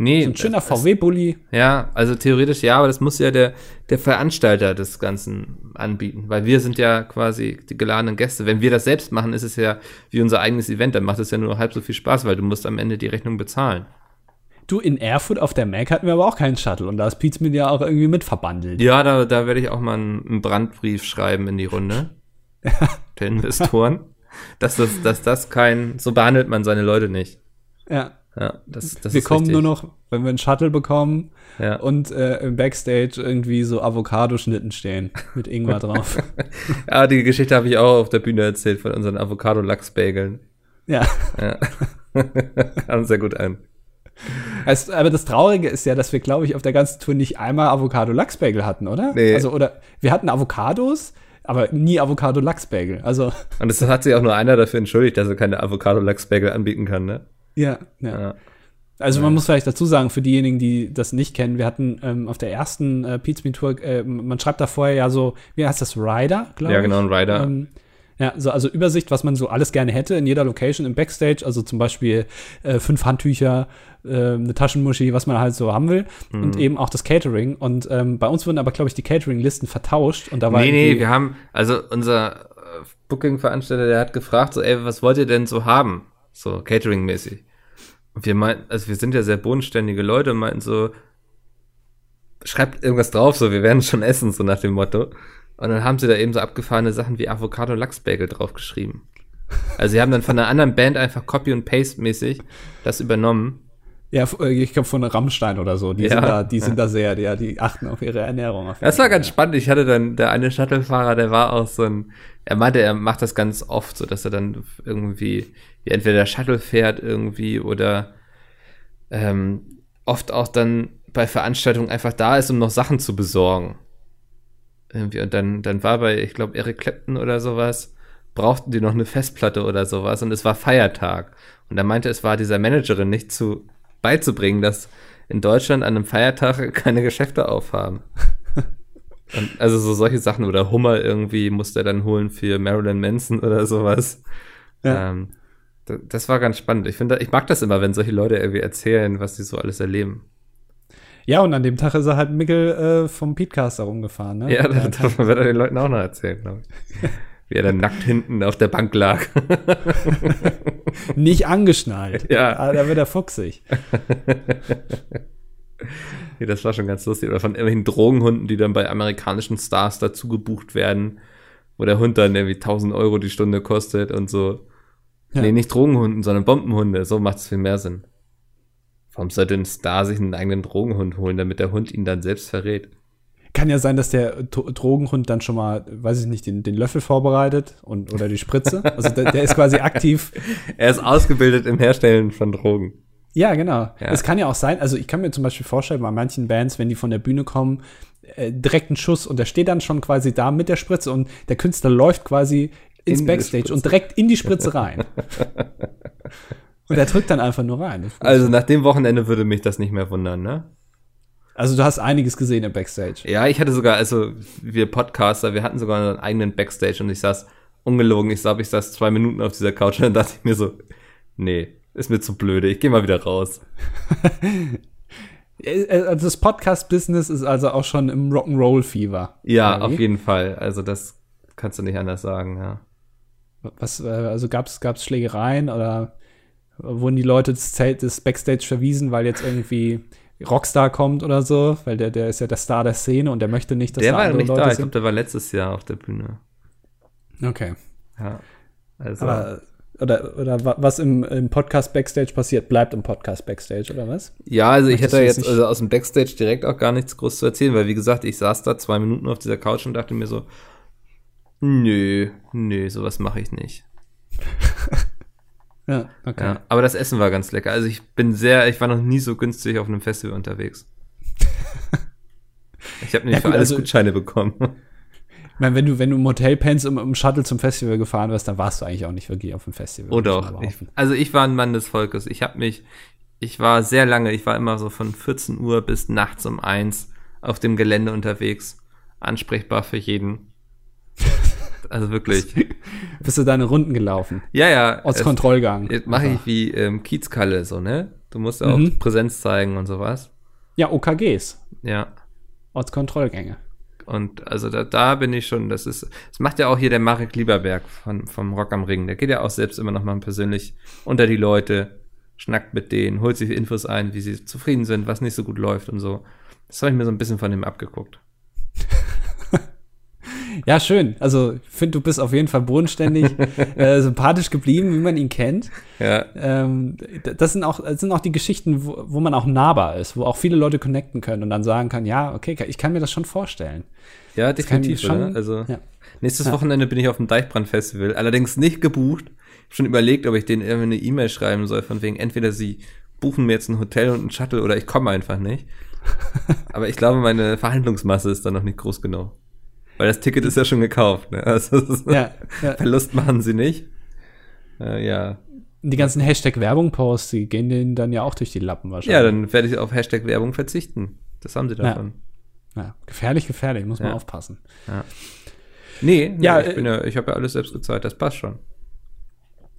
Nee, So ein schöner das- VW-Bully. Ja, also theoretisch ja, aber das muss ja der, der Veranstalter des Ganzen anbieten, weil wir sind ja quasi die geladenen Gäste. Wenn wir das selbst machen, ist es ja wie unser eigenes Event, dann macht es ja nur halb so viel Spaß, weil du musst am Ende die Rechnung bezahlen. Du, in Erfurt auf der Mac hatten wir aber auch keinen Shuttle und da ist Meet ja auch irgendwie mit verbandelt. Ja, da, da werde ich auch mal einen, Brandbrief schreiben in die Runde der Investoren, dass das, dass das kein, so behandelt man seine Leute nicht. Ja. Ja, das, das wir kommen richtig. nur noch, wenn wir einen Shuttle bekommen Ja. und äh, im Backstage irgendwie so Avocado-Schnitten stehen mit Ingwer drauf. Ja, die Geschichte habe ich auch auf der Bühne erzählt von unseren Avocado-Lachs-Bageln. ja. Ja. Haben sehr gut ein. Es, aber das Traurige ist ja, dass wir, glaube ich, auf der ganzen Tour nicht einmal Avocado-Lachsbagel hatten, oder? Nee. Also, oder wir hatten Avocados, aber nie Avocado-Lachsbagel. Also, Und es hat sich auch nur einer dafür entschuldigt, dass er keine Avocado-Lachs-Bagel anbieten kann, ne? ja, ja. Ja. Also man muss vielleicht dazu sagen, für diejenigen, die das nicht kennen, wir hatten ähm, auf der ersten äh, Pizza Tour, äh, man schreibt da vorher ja so, wie heißt das, Rider, glaube ich. Ja, genau, ein Rider. Ähm, ja, so, also Übersicht, was man so alles gerne hätte in jeder Location im Backstage, also zum Beispiel äh, fünf Handtücher, äh, eine Taschenmuschi, was man halt so haben will Mhm. und eben auch das Catering. Und ähm, bei uns wurden aber, glaube ich, die Catering-Listen vertauscht und da war Nee, nee, wir haben, also unser äh, Booking-Veranstalter, der hat gefragt, so, ey, was wollt ihr denn so haben? So, Catering-mäßig. Und wir meinten, also wir sind ja sehr bodenständige Leute und meinten so, schreibt irgendwas drauf, so, wir werden schon essen, so nach dem Motto. Und dann haben sie da eben so abgefahrene Sachen wie Avocado-Lachs-Bagel draufgeschrieben. Also sie haben dann von einer anderen Band einfach Copy und Paste mäßig das übernommen. Ja, äh, ich glaube von Rammstein oder so. Die Ja. sind da, die sind da sehr, ja, die achten auf ihre Ernährung. Auf Das war ganz spannend. Ich hatte dann, der eine Shuttlefahrer, der war auch so ein, er meinte, er macht das ganz oft, so dass er dann irgendwie, ja, entweder der Shuttle fährt irgendwie oder ähm, oft auch dann bei Veranstaltungen einfach da ist, um noch Sachen zu besorgen. Irgendwie, und dann, dann war bei, ich glaube, Eric Clapton oder sowas, brauchten die noch eine Festplatte oder sowas und es war Feiertag. Und er meinte, es war dieser Managerin nicht zu beizubringen, dass in Deutschland an einem Feiertag keine Geschäfte aufhaben. Und also so solche Sachen oder Hummer irgendwie musste er dann holen für Marilyn Manson oder sowas. Ja. Ähm, da- das war ganz spannend. Ich finde, ich mag das immer, wenn solche Leute irgendwie erzählen, was sie so alles erleben. Ja, und an dem Tag ist er halt Mickel äh, vom Peatcaster rumgefahren, ne? Ja, das darf man wird er den Leuten auch noch erzählen, glaube ich. Wie er dann nackt hinten auf der Bank lag. Nicht angeschnallt. Ja. Ah, da wird er fuchsig. Ja, das war schon ganz lustig. Oder von irgendwelchen Drogenhunden, die dann bei amerikanischen Stars dazu gebucht werden, wo der Hund dann irgendwie 1000 Euro die Stunde kostet und so. Ja. Nee, nicht Drogenhunden, sondern Bombenhunde. So macht es viel mehr Sinn. Warum sollte ein Star sich einen eigenen Drogenhund holen, damit der Hund ihn dann selbst verrät? Kann ja sein, dass der Dro- Drogenhund dann schon mal, weiß ich nicht, den, den Löffel vorbereitet und, oder die Spritze. Also der, der ist quasi aktiv. Er ist ausgebildet im Herstellen von Drogen. Ja, genau. Ja. Es kann ja auch sein, also ich kann mir zum Beispiel vorstellen, bei manchen Bands, wenn die von der Bühne kommen, äh, direkt ein Schuss und der steht dann schon quasi da mit der Spritze und der Künstler läuft quasi ins In Backstage und direkt in die Spritze rein. und er drückt dann einfach nur rein. Also nach dem Wochenende würde mich das nicht mehr wundern, ne? Also du hast einiges gesehen im Backstage. Ja, ich hatte sogar, also wir Podcaster, wir hatten sogar einen eigenen Backstage und ich saß ungelogen, ich glaube, ich saß zwei Minuten auf dieser Couch und dann dachte ich mir so, nee, ist mir zu blöde, ich gehe mal wieder raus. Äh, Also das Podcast-Business ist also auch schon im Rock'n'Roll-Fever. Ja, auf jeden Fall. Also das kannst du nicht anders sagen, ja. Was, äh, also gab's gab's Schlägereien oder wurden die Leute des Zelt des Backstage verwiesen, weil jetzt irgendwie Rockstar kommt oder so, weil der der ist ja der Star der Szene und der möchte nicht, dass Der da war andere nicht Leute da, ich glaube, der war letztes Jahr auf der Bühne. Okay. Ja. Also, Aber oder oder wa- was im, im Podcast Backstage passiert, bleibt im Podcast Backstage oder was? ja, also ich Möchtest hätte du jetzt also aus dem Backstage direkt auch gar nichts groß zu erzählen, weil wie gesagt, ich saß da zwei Minuten auf dieser Couch und dachte mir so, nö, nö, sowas mache ich nicht. Ja, okay. Ja, aber das Essen war ganz lecker. Also ich bin sehr, ich war noch nie so günstig auf einem Festival unterwegs. Ich habe nämlich Ja, für gut, alles also- Gutscheine bekommen. Ich meine, wenn du wenn du im Hotel pennst und im Shuttle zum Festival gefahren wirst, dann warst du eigentlich auch nicht wirklich auf dem Festival. Oder man auch. Ich, also ich war ein Mann des Volkes. Ich habe mich, ich war sehr lange, ich war immer so von 14 Uhr bis nachts um eins auf dem Gelände unterwegs. Ansprechbar für jeden. Also wirklich. Bist du deine Runden gelaufen? Ja, ja. Aus Kontrollgang. Jetzt mache ich wie ähm, Kiezkalle so, ne? Du musst auch Mhm. Präsenz zeigen und sowas. Ja, OKGs. Ja. Ortskontrollgänge. Und also da, da bin ich schon, das ist, das macht ja auch hier der Marek Lieberberg von, vom Rock am Ring. Der geht ja auch selbst immer noch mal persönlich unter die Leute, schnackt mit denen, holt sich Infos ein, wie sie zufrieden sind, was nicht so gut läuft und so. Das habe ich mir so ein bisschen von ihm abgeguckt. Ja, schön. Also, ich finde, du bist auf jeden Fall bodenständig, äh, sympathisch geblieben, wie man ihn kennt. Ja, Ähm, das, sind auch, das sind auch die Geschichten, wo, wo man auch nahbar ist, wo auch viele Leute connecten können und dann sagen kann, ja, okay, ich kann mir das schon vorstellen. ja, definitiv. schon-? Also ja. nächstes Ja. Wochenende bin ich auf dem Deichbrand-Festival, allerdings nicht gebucht. Schon überlegt, ob ich denen irgendwie eine E-Mail schreiben soll, von wegen entweder sie buchen mir jetzt ein Hotel und ein Shuttle oder ich komme einfach nicht. Aber ich glaube, meine Verhandlungsmasse ist da noch nicht groß genug. Weil das Ticket ist ja schon gekauft. Ne? Also Ja, ja. Verlust machen sie nicht. Äh, ja. Die ganzen Hashtag-Werbung-Posts, die gehen denen dann ja auch durch die Lappen ja, wahrscheinlich. dann werde ich auf Hashtag Werbung verzichten. Das haben sie davon. Ja, gefährlich, gefährlich, muss man Ja. aufpassen. Nee, Ja, ja, ich, bin ja, ich habe ja alles selbst gezahlt, das passt schon.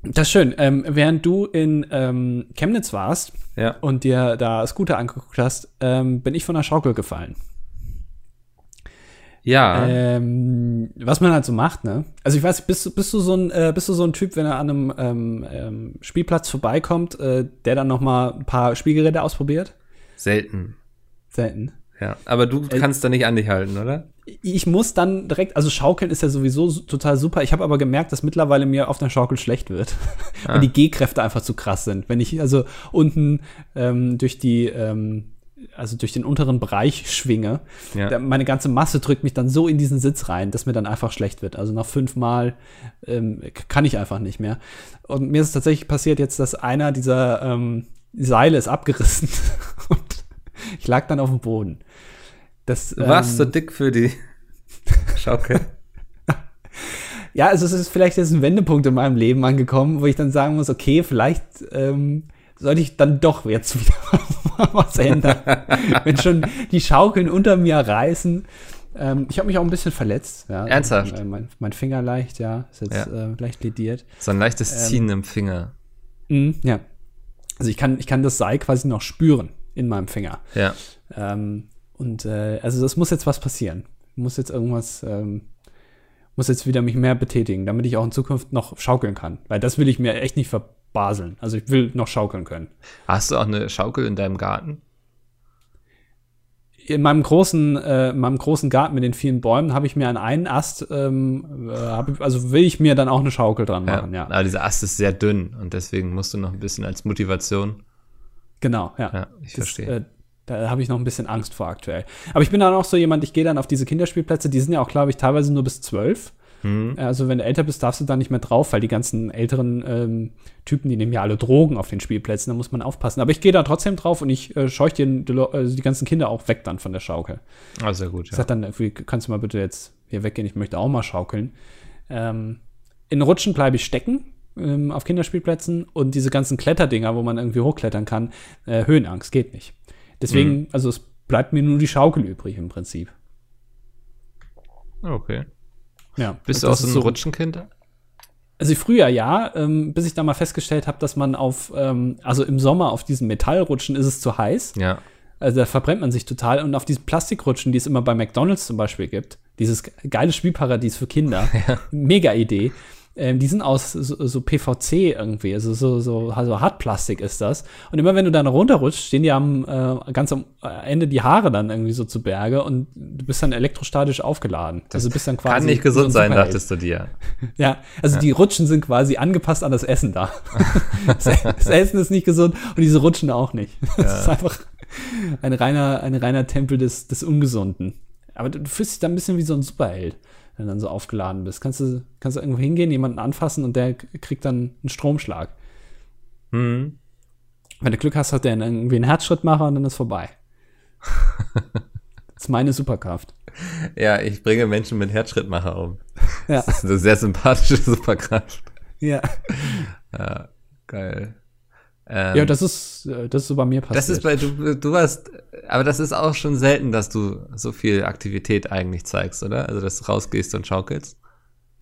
Das ist schön. Ähm, während du in ähm, Chemnitz warst Ja. und dir da Scooter angeguckt hast, ähm, bin ich von der Schaukel gefallen. Ja. Ähm, was man halt so macht, ne? Also ich weiß, bist, du- bist du so ein, äh, bist du so ein Typ, wenn er an einem ähm, ähm, Spielplatz vorbeikommt, äh, der dann noch mal ein paar Spielgeräte ausprobiert? selten. Selten. Ja. Aber du Äh, kannst da nicht an dich halten, oder? ich muss dann direkt, also Schaukeln ist ja sowieso total super. Ich habe aber gemerkt, dass mittlerweile mir auf einer Schaukel schlecht wird, ah. weil die G-Kräfte einfach zu krass sind. Wenn ich also unten ähm, durch die, ähm, also durch den unteren Bereich schwinge, ja. meine ganze Masse drückt mich dann so in diesen Sitz rein, dass mir dann einfach schlecht wird. Also nach fünfmal ähm, kann ich einfach nicht mehr. Und mir ist tatsächlich passiert jetzt, dass einer dieser ähm, Seile ist abgerissen und ich lag dann auf dem Boden. Das, du warst ähm, so dick für die Schaukel. ja, also es ist vielleicht jetzt ein Wendepunkt in meinem Leben angekommen, wo ich dann sagen muss, okay, vielleicht ähm, sollte ich dann doch jetzt wieder was ändern. Wenn schon die Schaukeln unter mir reißen. Ähm, ich habe mich auch ein bisschen verletzt. Ja. Ernsthaft? Mein, mein, mein, Finger leicht, ja. Ist jetzt ja. Äh, leicht lediert. So ein leichtes ähm, Ziehen im Finger. Mh, ja. Also ich kann, ich kann das Seil quasi noch spüren in meinem Finger. Ja. Ähm, und äh, also es muss jetzt was passieren. Muss jetzt irgendwas, ähm, muss jetzt wieder mich mehr betätigen, damit ich auch in Zukunft noch schaukeln kann. Weil das will ich mir echt nicht verbaseln. Also ich will noch schaukeln können. Hast du auch eine Schaukel in deinem Garten? In meinem großen, äh, in meinem großen Garten mit den vielen Bäumen habe ich mir an einen Ast, ähm, äh, ich, also will ich mir dann auch eine Schaukel dran machen, ja. ja. Aber dieser Ast ist sehr dünn und deswegen musst du noch ein bisschen als Motivation. Genau, ja. ja ich das, verstehe. Äh, da habe ich noch ein bisschen Angst vor aktuell. Aber ich bin dann auch so jemand, ich gehe dann auf diese Kinderspielplätze, die sind ja auch, glaube ich, teilweise nur bis zwölf. Mhm. Also wenn du älter bist, darfst du da nicht mehr drauf, weil die ganzen älteren ähm, Typen, die nehmen ja alle Drogen auf den Spielplätzen, da muss man aufpassen. Aber ich gehe da trotzdem drauf und ich äh, scheuche die, die, also die, ganzen Kinder auch weg dann von der Schaukel. Ah, sehr gut, ja. Ich sag dann, kannst du mal bitte jetzt hier weggehen, ich möchte auch mal schaukeln. Ähm, in Rutschen bleibe ich stecken ähm, auf Kinderspielplätzen und diese ganzen Kletterdinger, wo man irgendwie hochklettern kann, äh, Höhenangst geht nicht. Deswegen, mhm. also es bleibt mir nur die Schaukel übrig im Prinzip. Okay. Ja. Bist du auch so ein so, Rutschenkind? Also früher ja, ähm, bis ich da mal festgestellt habe, dass man auf, ähm, also im Sommer auf diesen Metallrutschen ist es zu heiß. Ja. Also da verbrennt man sich total. Und auf diesen Plastikrutschen, die es immer bei McDonalds zum Beispiel gibt, dieses geile Spielparadies für Kinder, ja. mega Idee ähm, die sind aus so, so, PVC irgendwie, also so, so also Hartplastik ist das. Und immer wenn du dann runterrutschst, stehen die am äh, ganz am Ende die Haare dann irgendwie so zu Berge und du bist dann elektrostatisch aufgeladen. Das also bist dann quasi. Kann nicht gesund so sein, dachtest du dir. Ja, also ja. die Rutschen sind quasi angepasst an das Essen da. das Essen ist nicht gesund und diese Rutschen auch nicht. Das ja. ist einfach ein reiner, ein reiner Tempel des, des Ungesunden. Aber du fühlst dich da ein bisschen wie so ein Superheld wenn du dann so aufgeladen bist. Kannst du, kannst du irgendwo hingehen, jemanden anfassen und der kriegt dann einen Stromschlag. Mhm. Wenn du Glück hast, hat der irgendwie einen Herzschrittmacher und dann ist vorbei. das ist meine Superkraft. Ja, ich bringe Menschen mit Herzschrittmacher um. Ja. Das ist eine sehr sympathische Superkraft. Ja. Ja, geil. Ähm, ja, das ist, äh, das ist so bei mir passiert. Das ist bei, du, du warst, aber das ist auch schon selten, dass du so viel Aktivität eigentlich zeigst, oder? Also, dass du rausgehst und schaukelst.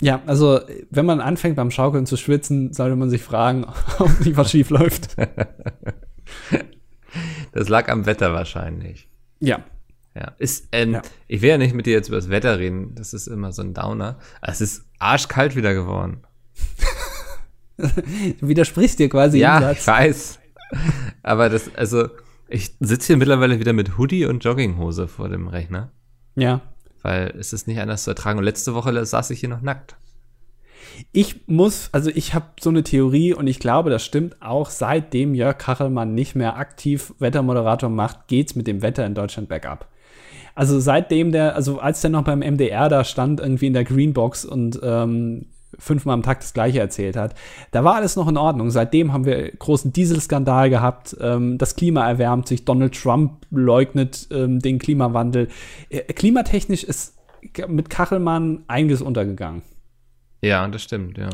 Ja, also, wenn man anfängt beim Schaukeln zu schwitzen, sollte man sich fragen, ob nicht was schief läuft. das lag am Wetter wahrscheinlich. Ja. Ja, ist, ähm, ja. ich will ja nicht mit dir jetzt über das Wetter reden, das ist immer so ein Downer. Es ist arschkalt wieder geworden. du widersprichst dir quasi ja, ich weiß. Aber das, also, ich sitze hier mittlerweile wieder mit Hoodie und Jogginghose vor dem Rechner. Ja. Weil es ist nicht anders zu ertragen. Und letzte Woche saß ich hier noch nackt. Ich muss, also ich habe so eine Theorie und ich glaube, das stimmt auch, seitdem Jörg Kachelmann nicht mehr aktiv Wettermoderator macht, geht's mit dem Wetter in Deutschland bergab. Also seitdem der, also als der noch beim MDR da stand, irgendwie in der Greenbox und ähm, fünfmal am Tag das Gleiche erzählt hat. Da war alles noch in Ordnung. Seitdem haben wir großen Dieselskandal gehabt. Ähm, das Klima erwärmt sich. Donald Trump leugnet ähm, den Klimawandel. Äh, klimatechnisch ist mit Kachelmann einiges untergegangen. Ja, das stimmt, ja.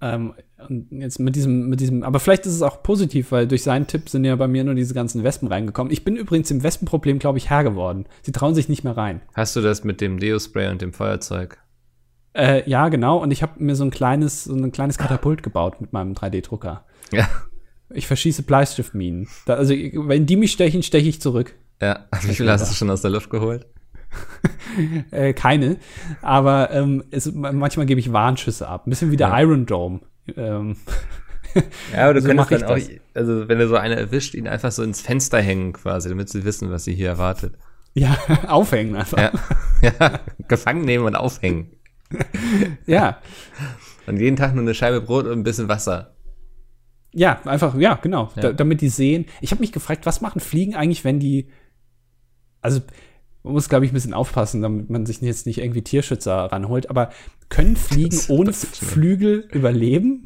Ähm, und jetzt mit diesem, mit diesem, aber vielleicht ist es auch positiv, weil durch seinen Tipp sind ja bei mir nur diese ganzen Wespen reingekommen. Ich bin übrigens im Wespenproblem, glaube ich, Herr geworden. Sie trauen sich nicht mehr rein. Hast du das mit dem Deo-Spray und dem Feuerzeug? Äh, ja, genau. Und ich habe mir so ein kleines, so ein kleines Katapult gebaut mit meinem 3D-Drucker. Ja. Ich verschieße Bleistiftminen. Da, also, wenn die mich stechen, steche ich zurück. Ja. Wie viel hast du schon aus der Luft geholt? äh, keine. Aber ähm, es, manchmal gebe ich Warnschüsse ab. Ein bisschen wie der ja. Iron Dome. Ähm. Ja, aber du so könntest dann auch, also wenn du so eine erwischt, ihn einfach so ins Fenster hängen quasi, damit sie wissen, was sie hier erwartet. Ja, aufhängen einfach. Ja. ja, gefangen nehmen und aufhängen. Ja. Und jeden Tag nur eine Scheibe Brot und ein bisschen Wasser. Ja, einfach, ja, genau. Ja. Da, damit die sehen. Ich habe mich gefragt, was machen Fliegen eigentlich, wenn die. Also, man muss, glaube ich, ein bisschen aufpassen, damit man sich jetzt nicht irgendwie Tierschützer ranholt. Aber können Fliegen ohne. Flügel überleben?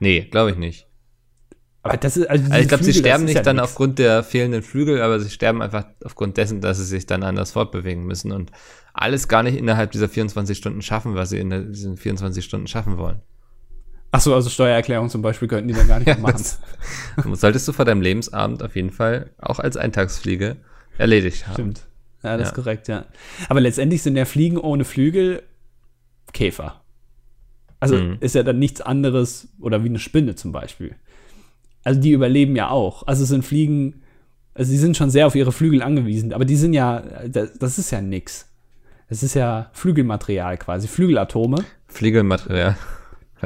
Nee, glaube ich nicht. Aber das ist, also, Also ich glaube, sie sterben nicht ja dann nix. aufgrund der fehlenden Flügel, aber sie sterben einfach aufgrund dessen, dass sie sich dann anders fortbewegen müssen und alles gar nicht innerhalb dieser 24 Stunden schaffen, was sie in diesen 24 Stunden schaffen wollen. Ach so, also Steuererklärung zum Beispiel könnten die dann gar nicht Ja, machen. das- Solltest du vor deinem Lebensabend auf jeden Fall auch als Eintagsfliege erledigt haben. Stimmt. Ja, das Ja. ist korrekt, ja. Aber letztendlich sind ja Fliegen ohne Flügel Käfer. Also Mhm. ist ja dann nichts anderes oder wie eine Spinne zum Beispiel. Also die überleben ja auch. Also sind Fliegen, also sie sind schon sehr auf ihre Flügel angewiesen, aber die sind ja, das, das ist ja nix. Es ist ja Flügelmaterial quasi, Flügelatome. Fliegelmaterial.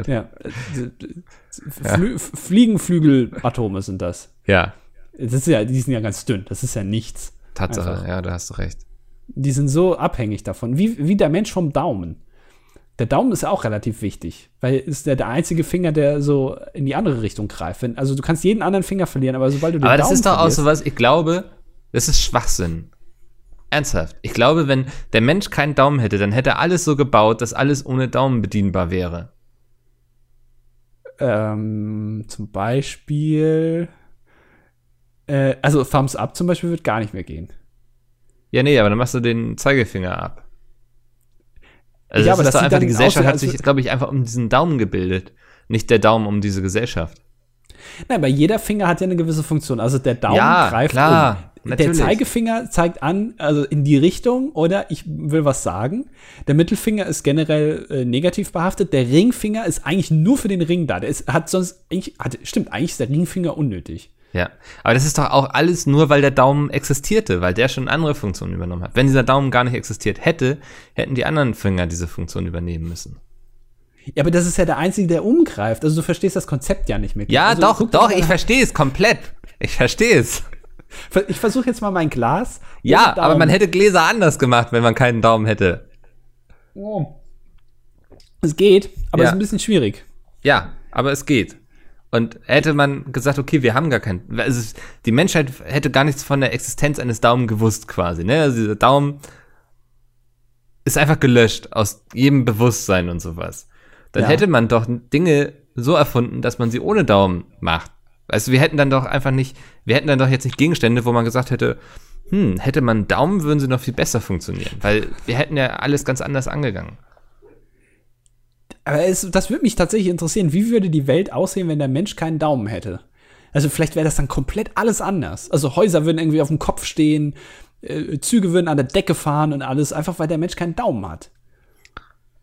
Ja. Flü Fliegenflügelatome sind das. Ja, Das ist ja, die sind ja ganz dünn. Das ist ja nichts. Tatsache, Einfach. ja, da hast du recht. Die sind so abhängig davon, wie, wie der Mensch vom Daumen. Der Daumen ist ja auch relativ wichtig, weil ist der, der einzige Finger, der so in die andere Richtung greift. Wenn, also du kannst jeden anderen Finger verlieren, aber sobald du den Aber das Daumen ist doch auch so was, ich glaube, das ist Schwachsinn. Ernsthaft. Ich glaube, wenn der Mensch keinen Daumen hätte, dann hätte er alles so gebaut, dass alles ohne Daumen bedienbar wäre. ähm, zum Beispiel, äh, also Thumbs Up zum Beispiel wird gar nicht mehr gehen. Ja, nee, aber dann machst du den Zeigefinger ab. Also Ja, das aber ist das doch einfach, die Gesellschaft hat sich, glaube ich, einfach um diesen Daumen gebildet. Nicht der Daumen um diese Gesellschaft. Nein, aber jeder Finger hat ja eine gewisse Funktion. Also der Daumen Ja, greift klar, um. Der. Zeigefinger zeigt an, also in die Richtung oder ich will was sagen. Der Mittelfinger ist generell äh, negativ behaftet. Der Ringfinger ist eigentlich nur für den Ring da. Der ist, hat sonst, eigentlich, hat, stimmt, eigentlich ist der Ringfinger unnötig. Ja, aber das ist doch auch alles nur, weil der Daumen existierte, weil der schon andere Funktionen übernommen hat. Wenn dieser Daumen gar nicht existiert hätte, hätten die anderen Finger diese Funktion übernehmen müssen. Ja, aber das ist ja der einzige, der umgreift. Also du verstehst das Konzept ja nicht mehr. Ja, also, doch, doch, ich verstehe es komplett. Ich verstehe es. Ich versuche jetzt mal mein Glas. Ja, aber man hätte Gläser anders gemacht, wenn man keinen Daumen hätte. Es geht, aber Ja. es ist ein bisschen schwierig. Ja, aber es geht. Und hätte man gesagt, okay, wir haben gar keinen, also die Menschheit hätte gar nichts von der Existenz eines Daumen gewusst quasi, ne? Also dieser Daumen ist einfach gelöscht aus jedem Bewusstsein und sowas. Dann Ja. hätte man doch Dinge so erfunden, dass man sie ohne Daumen macht. Also wir hätten dann doch einfach nicht, wir hätten dann doch jetzt nicht Gegenstände, wo man gesagt hätte, hm, hätte man einen Daumen, würden sie noch viel besser funktionieren, weil wir hätten ja alles ganz anders angegangen. Aber es, das würde mich tatsächlich interessieren. Wie würde die Welt aussehen, wenn der Mensch keinen Daumen hätte? Also vielleicht wäre das dann komplett alles anders. Also Häuser würden irgendwie auf dem Kopf stehen, äh, Züge würden an der Decke fahren und alles, einfach weil der Mensch keinen Daumen hat.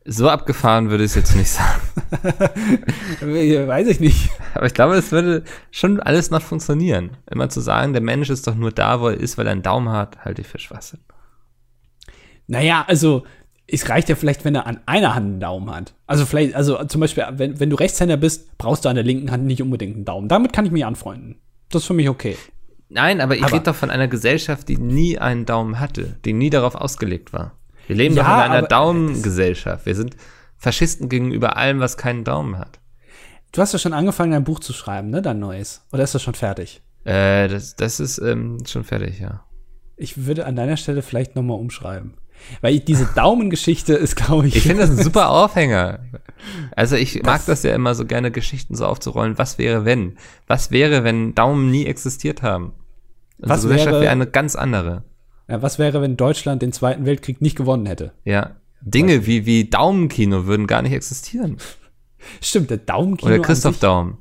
So abgefahren würde ich es jetzt nicht sagen. Weiß ich nicht. Aber ich glaube, es würde schon alles noch funktionieren. Immer zu sagen, der Mensch ist doch nur da, wo er ist, weil er einen Daumen hat, halte ich für Schwachsinn. Naja, also es reicht ja vielleicht, wenn er an einer Hand einen Daumen hat. Also vielleicht, also zum Beispiel, wenn, wenn du Rechtshänder bist, brauchst du an der linken Hand nicht unbedingt einen Daumen. Damit kann ich mich anfreunden. Das ist für mich okay. Nein, aber ich Aber- rede doch von einer Gesellschaft, die nie einen Daumen hatte, die nie darauf ausgelegt war. Wir leben Ja, doch in einer Daumengesellschaft. Wir sind Faschisten gegenüber allem, was keinen Daumen hat. Du hast ja schon angefangen, ein Buch zu schreiben, ne? Dein neues. Oder ist das schon fertig? Äh, das, das ist ähm, schon fertig, ja. Ich würde an deiner Stelle vielleicht nochmal umschreiben. Weil diese Daumengeschichte ist, glaube ich. Ich finde das ein super Aufhänger. Also ich mag das ja immer so gerne, Geschichten so aufzurollen. Was wäre, wenn? Was wäre, wenn Daumen nie existiert haben? Unsere Was Gesellschaft wäre- wäre eine ganz andere. ja, was wäre, wenn Deutschland den Zweiten Weltkrieg nicht gewonnen hätte? Ja. Dinge wie, wie Daumenkino würden gar nicht existieren. Stimmt, der Daumenkino. Oder Christoph Daum.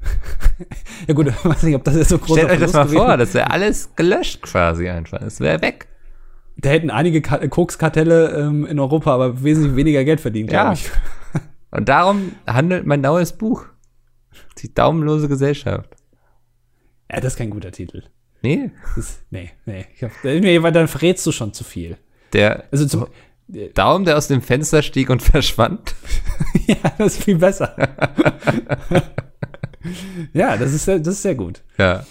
Ja gut, ich weiß nicht, ob das jetzt so groß Stellt euch das mal vor, das wäre alles gelöscht quasi einfach. Es wäre weg. Da hätten einige Ka Kokskartelle ähm, in Europa aber wesentlich weniger Geld verdient, glaube Ja. ich. Und darum handelt mein neues Buch. Die daumenlose Gesellschaft. Ja, das ist kein guter Titel. Nee, Das, nee, nee. Ich hab, nee, weil dann verrätst du schon zu viel. der Also zum, Daumen, der aus dem Fenster stieg und verschwand. ja, das ist viel besser. ja, das ist, sehr- das ist sehr gut. Ja.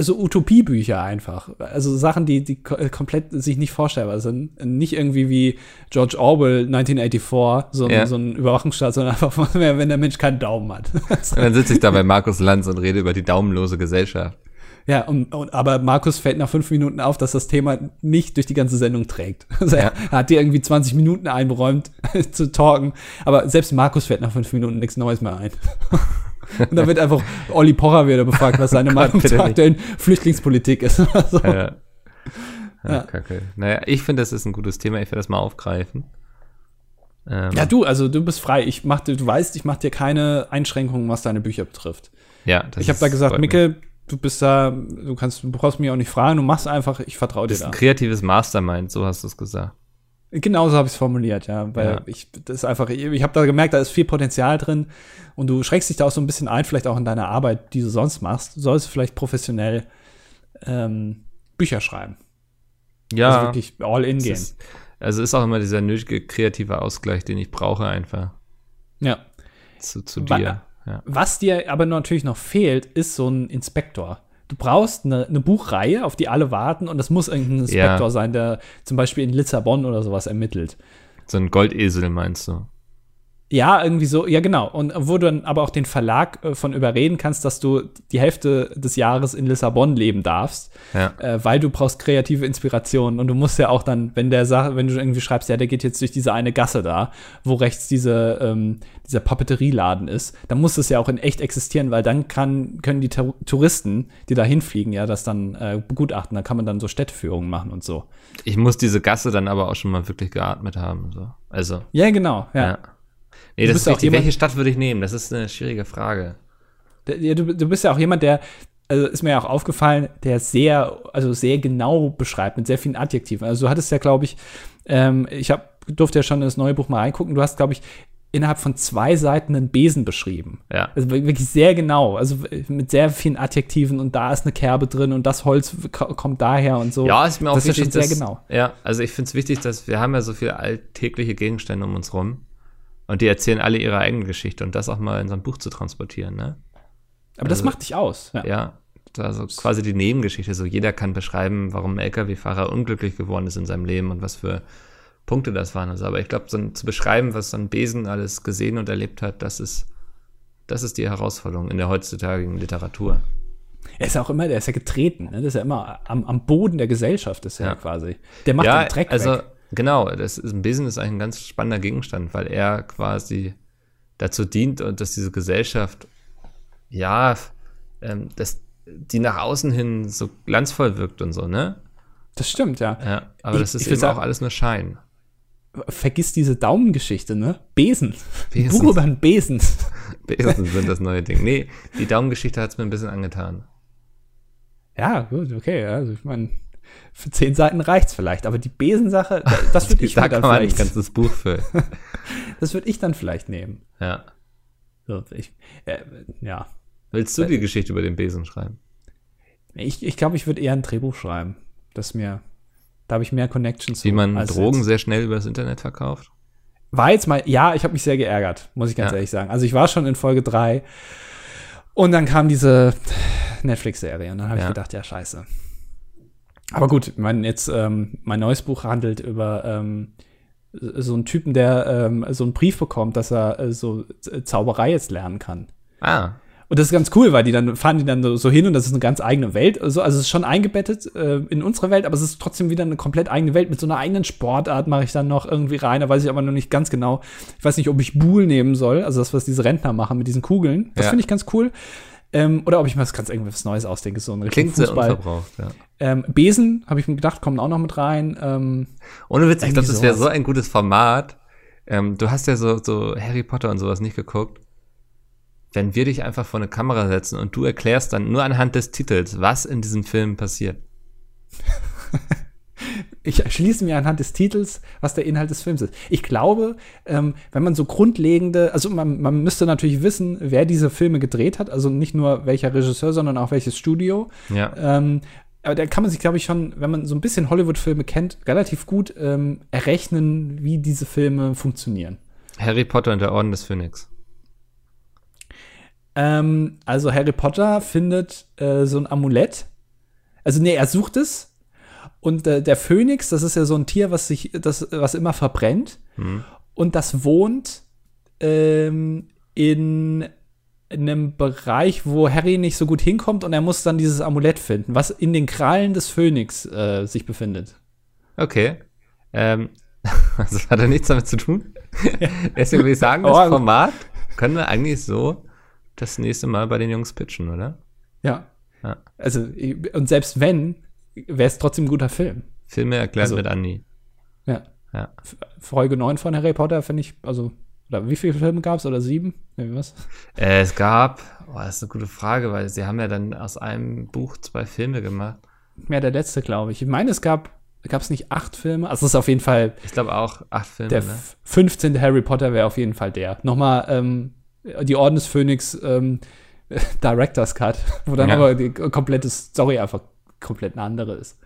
So Utopiebücher einfach. Also Sachen, die, die komplett sich nicht vorstellbar sind. Nicht irgendwie wie George Orwell 1984, so ein, ja. so ein Überwachungsstaat, sondern einfach, wenn der Mensch keinen Daumen hat. und dann sitze ich da bei Markus Lanz und rede über die daumenlose Gesellschaft. Ja, und, und, aber Markus fällt nach fünf Minuten auf, dass das Thema nicht durch die ganze Sendung trägt. Also ja. er hat dir irgendwie 20 Minuten einberäumt zu talken, aber selbst Markus fällt nach fünf Minuten nichts Neues mehr ein. Und dann wird einfach Olli Pocher wieder befragt, was seine Meinung zur aktuellen Flüchtlingspolitik ist. so. Ja. Ja, ja. Kacke. Naja, ich finde, das ist ein gutes Thema. Ich werde das mal aufgreifen. Ähm. Ja, du, also du bist frei. Ich mach, du weißt, ich mache dir keine Einschränkungen, was deine Bücher betrifft. Ja, das Ich habe da gesagt, Micke, du bist da, du kannst, du brauchst mich auch nicht fragen, du machst einfach, ich vertraue dir da. Das ist ein kreatives Mastermind, so hast du es gesagt. Genauso habe ich es formuliert, ja, weil ja. ich das ist einfach, ich, habe da gemerkt, da ist viel Potenzial drin und du schränkst dich da auch so ein bisschen ein, vielleicht auch in deiner Arbeit, die du sonst machst. Du sollst vielleicht professionell ähm, Bücher schreiben. Ja. Also wirklich all in gehen. Ist, also ist auch immer dieser nötige kreative Ausgleich, den ich brauche einfach. Ja. Zu, zu dir. Ja. Was dir aber natürlich noch fehlt, ist so ein Inspektor. Du brauchst eine, eine Buchreihe, auf die alle warten, und das muss irgendein Inspektor ja. sein, der zum Beispiel in Lissabon oder sowas ermittelt. So ein Goldesel meinst du? Ja, irgendwie so, ja genau. Und wo du dann aber auch den Verlag äh, von überreden kannst, dass du die Hälfte des Jahres in Lissabon leben darfst, ja. äh, weil du brauchst kreative Inspiration und du musst ja auch dann, wenn der Sache, wenn du irgendwie schreibst, ja, der geht jetzt durch diese eine Gasse da, wo rechts diese, ähm, dieser Papeterieladen ist, dann muss es ja auch in echt existieren, weil dann kann, können die Touristen, die da hinfliegen, ja, das dann äh, begutachten. Da kann man dann so Städteführungen machen und so. Ich muss diese Gasse dann aber auch schon mal wirklich geatmet haben. So. Also. Ja, genau, ja. ja. Nee, das ist richtig. Welche Stadt würde ich nehmen? Das ist eine schwierige Frage. Du, du bist ja auch jemand, der, also ist mir ja auch aufgefallen, der sehr, also sehr genau beschreibt, mit sehr vielen Adjektiven. Also du hattest ja, glaube ich, ähm, ich hab, durfte ja schon in das neue Buch mal reingucken, du hast, glaube ich, innerhalb von zwei Seiten einen Besen beschrieben. Ja. Also wirklich sehr genau, also mit sehr vielen Adjektiven und da ist eine Kerbe drin und das Holz kommt daher und so. Ja, ist mir auch das wichtig, ist schon sehr genau. Ja, also ich finde es wichtig, dass wir haben ja so viele alltägliche Gegenstände um uns rum und die erzählen alle ihre eigene Geschichte und das auch mal in so ein Buch zu transportieren, ne? Aber also, das macht dich aus. Ja, ja also quasi die Nebengeschichte. So jeder kann beschreiben, warum ein LKW-Fahrer unglücklich geworden ist in seinem Leben und was für Punkte das waren. Also, aber ich glaube, so zu beschreiben, was so ein Besen alles gesehen und erlebt hat, das ist, das ist die Herausforderung in der heutzutage Literatur. Er ist ja auch immer, der ist ja getreten, ne? Das ist ja immer am, am Boden der Gesellschaft, ist ja, ja quasi. Der macht ja, den Dreck also, weg. Genau, das ist, ein Besen ist eigentlich ein ganz spannender Gegenstand, weil er quasi dazu dient und dass diese Gesellschaft, ja, ähm, dass die nach außen hin so glanzvoll wirkt und so, ne? Das stimmt, ja. Ja, aber ich, das ist eben auch alles nur Schein. Vergiss diese Daumengeschichte, ne? Besen. Besen. Buch über einen Besen. Besen sind das neue Ding. Nee, die Daumengeschichte hat es mir ein bisschen angetan. Ja, gut, okay. Also ich meine, für zehn Seiten reicht's vielleicht, aber die Besensache, das würde ich da dann vielleicht. ein ganzes Buch füllen. das würde ich dann vielleicht nehmen. Ja. So, ich, äh, ja. Willst du die Geschichte über den Besen schreiben? Ich, ich glaube, ich würde eher ein Drehbuch schreiben. Das mir, da habe ich mehr Connections. Wie man Drogen jetzt. sehr schnell übers Internet verkauft? War jetzt mal, ja, ich habe mich sehr geärgert, muss ich ganz ja. ehrlich sagen. Also ich war schon in Folge 3 und dann kam diese Netflix-Serie und dann habe ja. ich gedacht, ja, scheiße. Aber gut, mein, jetzt, ähm, mein neues Buch handelt über ähm, so einen Typen, der ähm, so einen Brief bekommt, dass er äh, so Zauberei jetzt lernen kann. Ah. Und das ist ganz cool, weil die dann fahren die dann so hin und das ist eine ganz eigene Welt. Also, also es ist schon eingebettet äh, in unsere Welt, aber es ist trotzdem wieder eine komplett eigene Welt. Mit so einer eigenen Sportart mache ich dann noch irgendwie rein. Da weiß ich aber noch nicht ganz genau. Ich weiß nicht, ob ich Buhl nehmen soll, also das, was diese Rentner machen mit diesen Kugeln. Das ja. finde ich ganz cool. Ähm, oder ob ich mir ganz irgendwas Neues ausdenke, so ein Klingt Fußball. sehr unverbraucht, ja. Ähm, Besen, habe ich mir gedacht, kommen auch noch mit rein. Ähm, Ohne Witz, ich glaube, das wäre so ein gutes Format. Ähm, du hast ja so, so Harry Potter und sowas nicht geguckt. Wenn wir dich einfach vor eine Kamera setzen und du erklärst dann nur anhand des Titels, was in diesem Film passiert. ich schließe mir anhand des Titels, was der Inhalt des Films ist. Ich glaube, ähm, wenn man so grundlegende, also man, man müsste natürlich wissen, wer diese Filme gedreht hat, also nicht nur welcher Regisseur, sondern auch welches Studio. Ja. Ähm, aber da kann man sich, glaube ich, schon, wenn man so ein bisschen Hollywood-Filme kennt, relativ gut ähm, errechnen, wie diese Filme funktionieren. Harry Potter und der Orden des Phönix. Ähm, also Harry Potter findet äh, so ein Amulett. Also nee, er sucht es. Und äh, der Phönix, das ist ja so ein Tier, was sich, das, was immer verbrennt. Hm. Und das wohnt ähm, in einem Bereich, wo Harry nicht so gut hinkommt und er muss dann dieses Amulett finden, was in den Krallen des Phönix äh, sich befindet. Okay. Ähm, das hat ja nichts damit zu tun. Deswegen würde ich sagen, das Oh. Format können wir eigentlich so das nächste Mal bei den Jungs pitchen, oder? Ja. Ja. Also, und selbst wenn, wäre es trotzdem ein guter Film. Filme erklärt Also- mit Andi. Ja. Ja. Folge 9 von Harry Potter finde ich, also, oder wie viele Filme gab es? Oder sieben? Nee, was? Äh, es gab, oh, das ist eine gute Frage, weil sie haben ja dann aus einem Buch zwei Filme gemacht. Mehr der letzte, glaube ich. Ich meine, es gab, gab es nicht acht Filme? Also, es ist auf jeden Fall, Ich glaube auch acht Filme, der ne? f- 15. Harry Potter wäre auf jeden Fall der. Nochmal, ähm, die Orden des Phönix, ähm, Director's Cut, wo dann Ja. aber die komplette Story einfach komplett eine andere ist.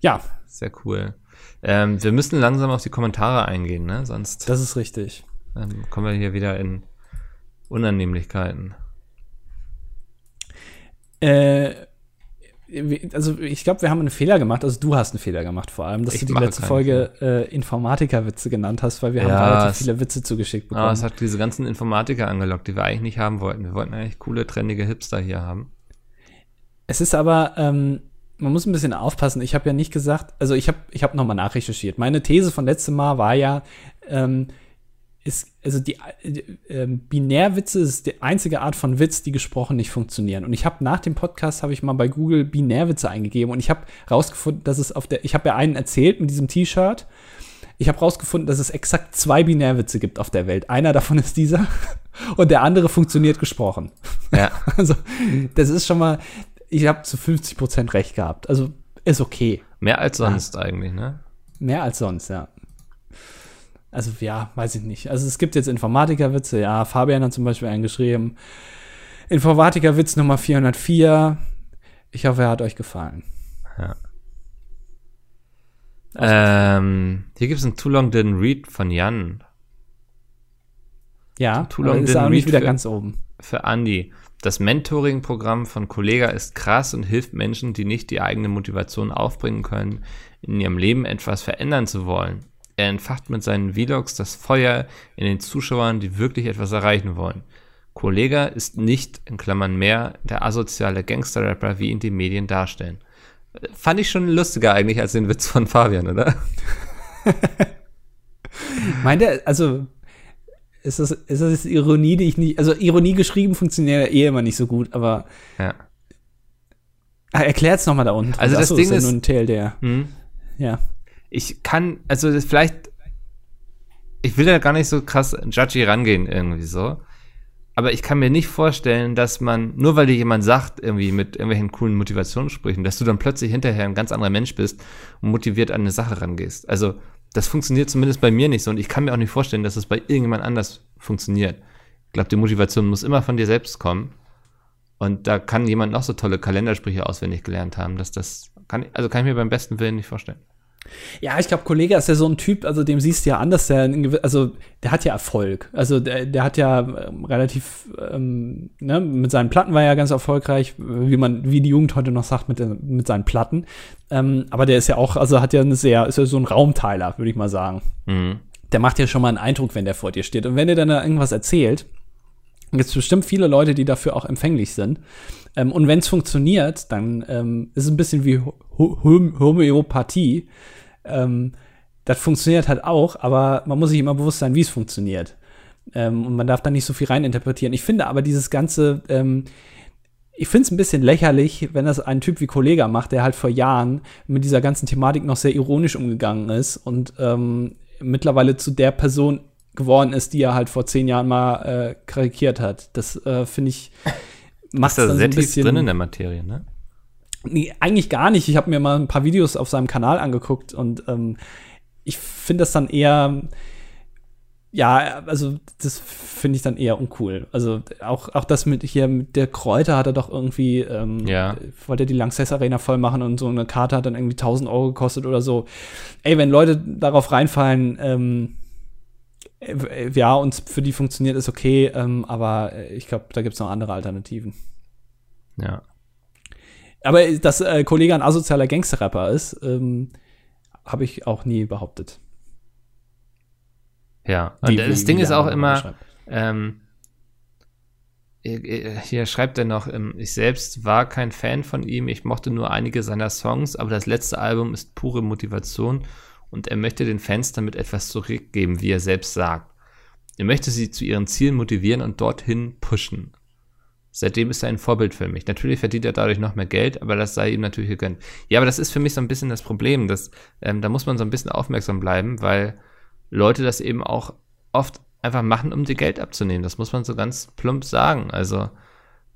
Ja, Sehr cool. Ähm, wir müssen langsam auf die Kommentare eingehen, ne? Sonst das ist richtig. ähm, kommen wir hier wieder in Unannehmlichkeiten. Äh, also ich glaube, wir haben einen Fehler gemacht. Also du hast einen Fehler gemacht vor allem, dass Ich du die letzte Folge äh, Informatiker-Witze genannt hast, weil wir Ja, haben relativ viele Witze zugeschickt bekommen. Aber es hat diese ganzen Informatiker angelockt, die wir eigentlich nicht haben wollten. Wir wollten eigentlich coole, trendige Hipster hier haben. Es ist aber, ähm, man muss ein bisschen aufpassen. Ich habe ja nicht gesagt, also ich habe ich hab nochmal nachrecherchiert. Meine These von letztem Mal war ja, ähm, ist, also die äh, ähm, Binärwitze ist die einzige Art von Witz, die gesprochen nicht funktionieren. Und ich habe nach dem Podcast habe ich mal bei Google Binärwitze eingegeben und ich habe rausgefunden, dass es auf der, ich habe ja einen erzählt mit diesem T-Shirt. Ich habe rausgefunden, dass es exakt zwei Binärwitze gibt auf der Welt. Einer davon ist dieser und der andere funktioniert gesprochen. Ja, Also, das ist schon mal, ich habe zu 50 Prozent recht gehabt. Also, ist okay. mehr als sonst eigentlich, ne? Mehr als sonst, ja. Also, ja, weiß ich nicht. Also, es gibt jetzt Informatikerwitze, ja. Fabian hat zum Beispiel einen geschrieben. Informatikerwitz Nummer 404. Ich hoffe, er hat euch gefallen. Ähm, hier gibt es ein Too Long Didn't Read von Jan Ja, Too long ist didn't nicht read wieder für- ganz oben. für Andy. Das Mentoring-Programm von Kollega ist krass und hilft Menschen, die nicht die eigene Motivation aufbringen können, in ihrem Leben etwas verändern zu wollen. Er entfacht mit seinen Vlogs das Feuer in den Zuschauern, die wirklich etwas erreichen wollen. Kollega ist nicht, in Klammern mehr, der asoziale Gangster-Rapper, wie ihn die Medien darstellen. Fand ich schon lustiger eigentlich als den Witz von Fabian, oder? Meint er, also, ist das, ist das Ironie, die ich nicht, also Ironie geschrieben funktioniert ja eh immer nicht so gut, aber Ja. ah, erklärt's nochmal da unten. Also das Achso, Ding ja ist- nur ein TLDR. Hm? Ja. ich kann, also das vielleicht, ich will da gar nicht so krass judgy rangehen irgendwie so, aber ich kann mir nicht vorstellen, dass man, nur weil dir jemand sagt, irgendwie mit irgendwelchen coolen Motivationssprüchen, dass du dann plötzlich hinterher ein ganz anderer Mensch bist und motiviert an eine Sache rangehst. Also das funktioniert zumindest bei mir nicht so und ich kann mir auch nicht vorstellen, dass es bei irgendjemand anders funktioniert. Ich glaube, die Motivation muss immer von dir selbst kommen. Und da kann jemand noch so tolle Kalendersprüche auswendig gelernt haben, dass das kann, also kann ich mir beim besten Willen nicht vorstellen. Ja, ich glaube, Kollege ist ja so ein Typ, also dem siehst du ja anders, der, also der hat ja Erfolg. Also der, der hat ja ähm, relativ, ähm, ne, mit seinen Platten war er ja ganz erfolgreich, wie man, wie die Jugend heute noch sagt, mit, den- mit seinen Platten. Ähm, aber der ist ja auch, also hat ja eine sehr, ist ja so ein Raumteiler, würde ich mal sagen. Mhm. Der macht ja schon mal einen Eindruck, wenn der vor dir steht. Und wenn der dann da irgendwas erzählt, gibt es bestimmt viele Leute, die dafür auch empfänglich sind. Ähm, und wenn es funktioniert, dann ähm, ist es ein bisschen wie Ho Hom- Homöopathie. Ähm, das funktioniert halt auch, aber man muss sich immer bewusst sein, wie es funktioniert. Ähm, und man darf da nicht so viel reininterpretieren. Ich finde aber dieses ganze, ähm, ich finde es ein bisschen lächerlich, wenn das ein Typ wie Kollega macht, der halt vor Jahren mit dieser ganzen Thematik noch sehr ironisch umgegangen ist und ähm, mittlerweile zu der Person geworden ist, die er halt vor zehn Jahren mal äh, karikiert hat. Das äh, finde ich macht Ist da so sehr ein tief bisschen drin in der Materie, ne? Nee, eigentlich gar nicht. Ich habe mir mal ein paar Videos auf seinem Kanal angeguckt und ähm, ich finde das dann eher, ja, also das finde ich dann eher uncool. Also auch, auch das mit hier mit der Kräuter hat er doch irgendwie, ähm, Ja. wollte er die Lanxess Arena voll machen und so eine Karte hat dann irgendwie 1000 Euro gekostet oder so. Ey, wenn Leute darauf reinfallen, ähm, Äh, ja, und für die funktioniert es okay, ähm, aber äh, ich glaube, da gibt es noch andere Alternativen. Ja. Aber dass äh, Kollege ein asozialer Gangsterrapper ist, ähm, habe ich auch nie behauptet. Ja, und wie, das Ding ist auch immer, ähm, hier schreibt er noch, ähm, ich selbst war kein Fan von ihm, ich mochte nur einige seiner Songs, aber das letzte Album ist pure Motivation und er möchte den Fans damit etwas zurückgeben, wie er selbst sagt. Er möchte sie zu ihren Zielen motivieren und dorthin pushen. Seitdem ist er ein Vorbild für mich. Natürlich verdient er dadurch noch mehr Geld, aber das sei ihm natürlich gegönnt. Ja, aber das ist für mich so ein bisschen das Problem. Dass, ähm, da muss man so ein bisschen aufmerksam bleiben, weil Leute das eben auch oft einfach machen, um dir Geld abzunehmen. Das muss man so ganz plump sagen. Also,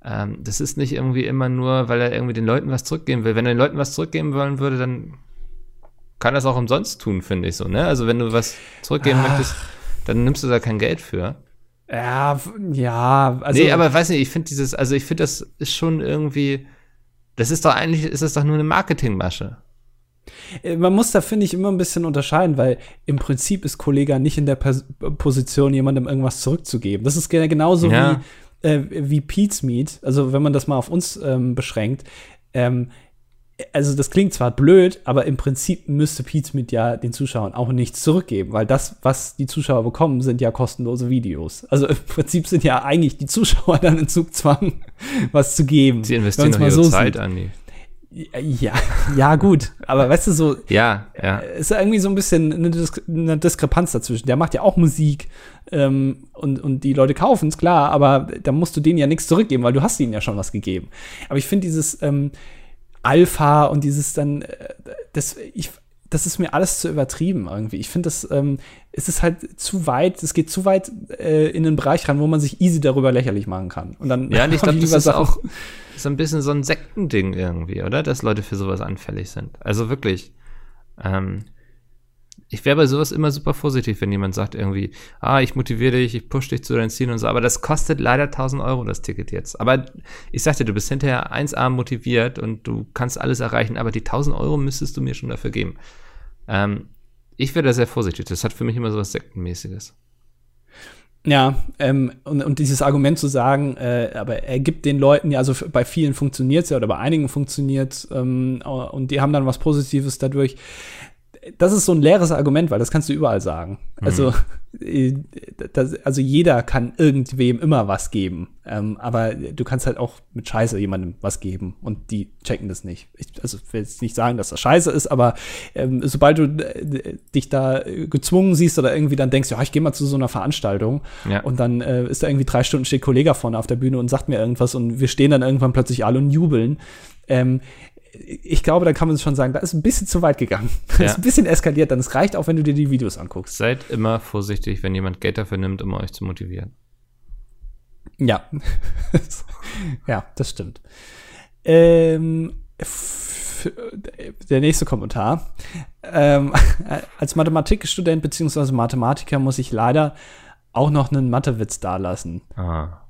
ähm, das ist nicht irgendwie immer nur, weil er irgendwie den Leuten was zurückgeben will. Wenn er den Leuten was zurückgeben wollen würde, dann kann das auch umsonst tun, finde ich so, ne? Also wenn du was zurückgeben Ach. möchtest, dann nimmst du da kein Geld für. Ja, ja, also. Nee, aber weiß nicht, ich finde dieses, also ich finde, das ist schon irgendwie, das ist doch eigentlich, ist das doch nur eine Marketingmasche. Äh, man muss da, finde ich, immer ein bisschen unterscheiden, weil im Prinzip ist Kollega nicht in der Pers Position, jemandem irgendwas zurückzugeben. Das ist genauso ja. wie, äh, wie Pete's Meat, also wenn man das mal auf uns ähm, beschränkt. Ähm, also das klingt zwar blöd, aber im Prinzip müsste Pizmeet ja den Zuschauern auch nichts zurückgeben, weil das, was die Zuschauer bekommen, sind ja kostenlose Videos. Also im Prinzip sind ja eigentlich die Zuschauer dann in Zugzwang, was zu geben. Sie investieren noch ihre so Zeit, an die. Ja, ja, gut. Aber weißt du, so. ja, ja. Ist ja irgendwie so ein bisschen eine, Dis eine Diskrepanz dazwischen. Der macht ja auch Musik ähm, und, und die Leute kaufen es, klar, aber da musst du denen ja nichts zurückgeben, weil du hast ihnen ja schon was gegeben. Aber ich finde dieses, ähm, Alpha und dieses dann, äh, das, ich, das ist mir alles zu übertrieben irgendwie. Ich finde, das ähm, es ist halt zu weit, es geht zu weit äh, in den Bereich ran, wo man sich easy darüber lächerlich machen kann. Und dann ja, und ich glaube, das ist auch so ein bisschen so ein Sektending irgendwie, oder? Dass Leute für sowas anfällig sind. Also wirklich. Ähm, ich wäre bei sowas immer super vorsichtig, wenn jemand sagt irgendwie, ah, ich motiviere dich, ich pushe dich zu deinen Zielen und so, aber das kostet leider 1000 Euro, das Ticket jetzt. Aber ich sagte, du bist hinterher 1A motiviert und du kannst alles erreichen, aber die 1000 Euro müsstest du mir schon dafür geben. Ähm, ich wäre da sehr vorsichtig, das hat für mich immer so was Sektenmäßiges. Ja, ähm, und, und dieses Argument zu sagen, äh, aber er gibt den Leuten ja, also bei vielen funktioniert es ja oder bei einigen funktioniert ähm, und die haben dann was Positives dadurch das ist so ein leeres Argument, weil das kannst du überall sagen. Mhm. Also, äh, das, also jeder kann irgendwem immer was geben. Ähm, aber du kannst halt auch mit Scheiße jemandem was geben und die checken das nicht. Ich, also ich will jetzt nicht sagen, dass das Scheiße ist, aber ähm, sobald du äh, dich da gezwungen siehst oder irgendwie dann denkst, ja, ich gehe mal zu so einer Veranstaltung ja. und dann äh, ist da irgendwie drei Stunden steht Kollege vorne auf der Bühne und sagt mir irgendwas und wir stehen dann irgendwann plötzlich alle und jubeln. Ähm, ich glaube, da kann man schon sagen, da ist ein bisschen zu weit gegangen. Da ja. ist ein bisschen eskaliert, dann es reicht auch, wenn du dir die Videos anguckst. Seid immer vorsichtig, wenn jemand Geld dafür nimmt, um euch zu motivieren. Ja. ja, das stimmt. Ähm, der nächste Kommentar. Ähm, als Mathematikstudent bzw. Mathematiker muss ich leider auch noch einen Mathewitz dalassen. Ah.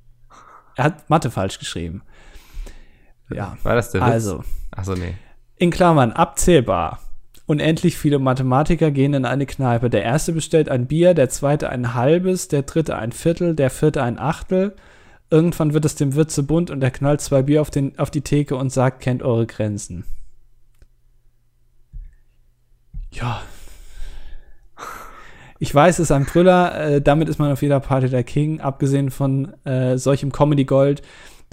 Er hat Mathe falsch geschrieben. Ja. War das der Witz? Also. Achso, nee. In Klammern, abzählbar. Unendlich viele Mathematiker gehen in eine Kneipe. Der erste bestellt ein Bier, der zweite ein halbes, der dritte ein Viertel, der vierte ein Achtel. Irgendwann wird es dem Wirt zu bunt und er knallt zwei Bier auf, den, auf die Theke und sagt, kennt eure Grenzen. Ja. Ich weiß, es ist ein Brüller, äh, damit ist man auf jeder Party der King, abgesehen von äh, solchem Comedy-Gold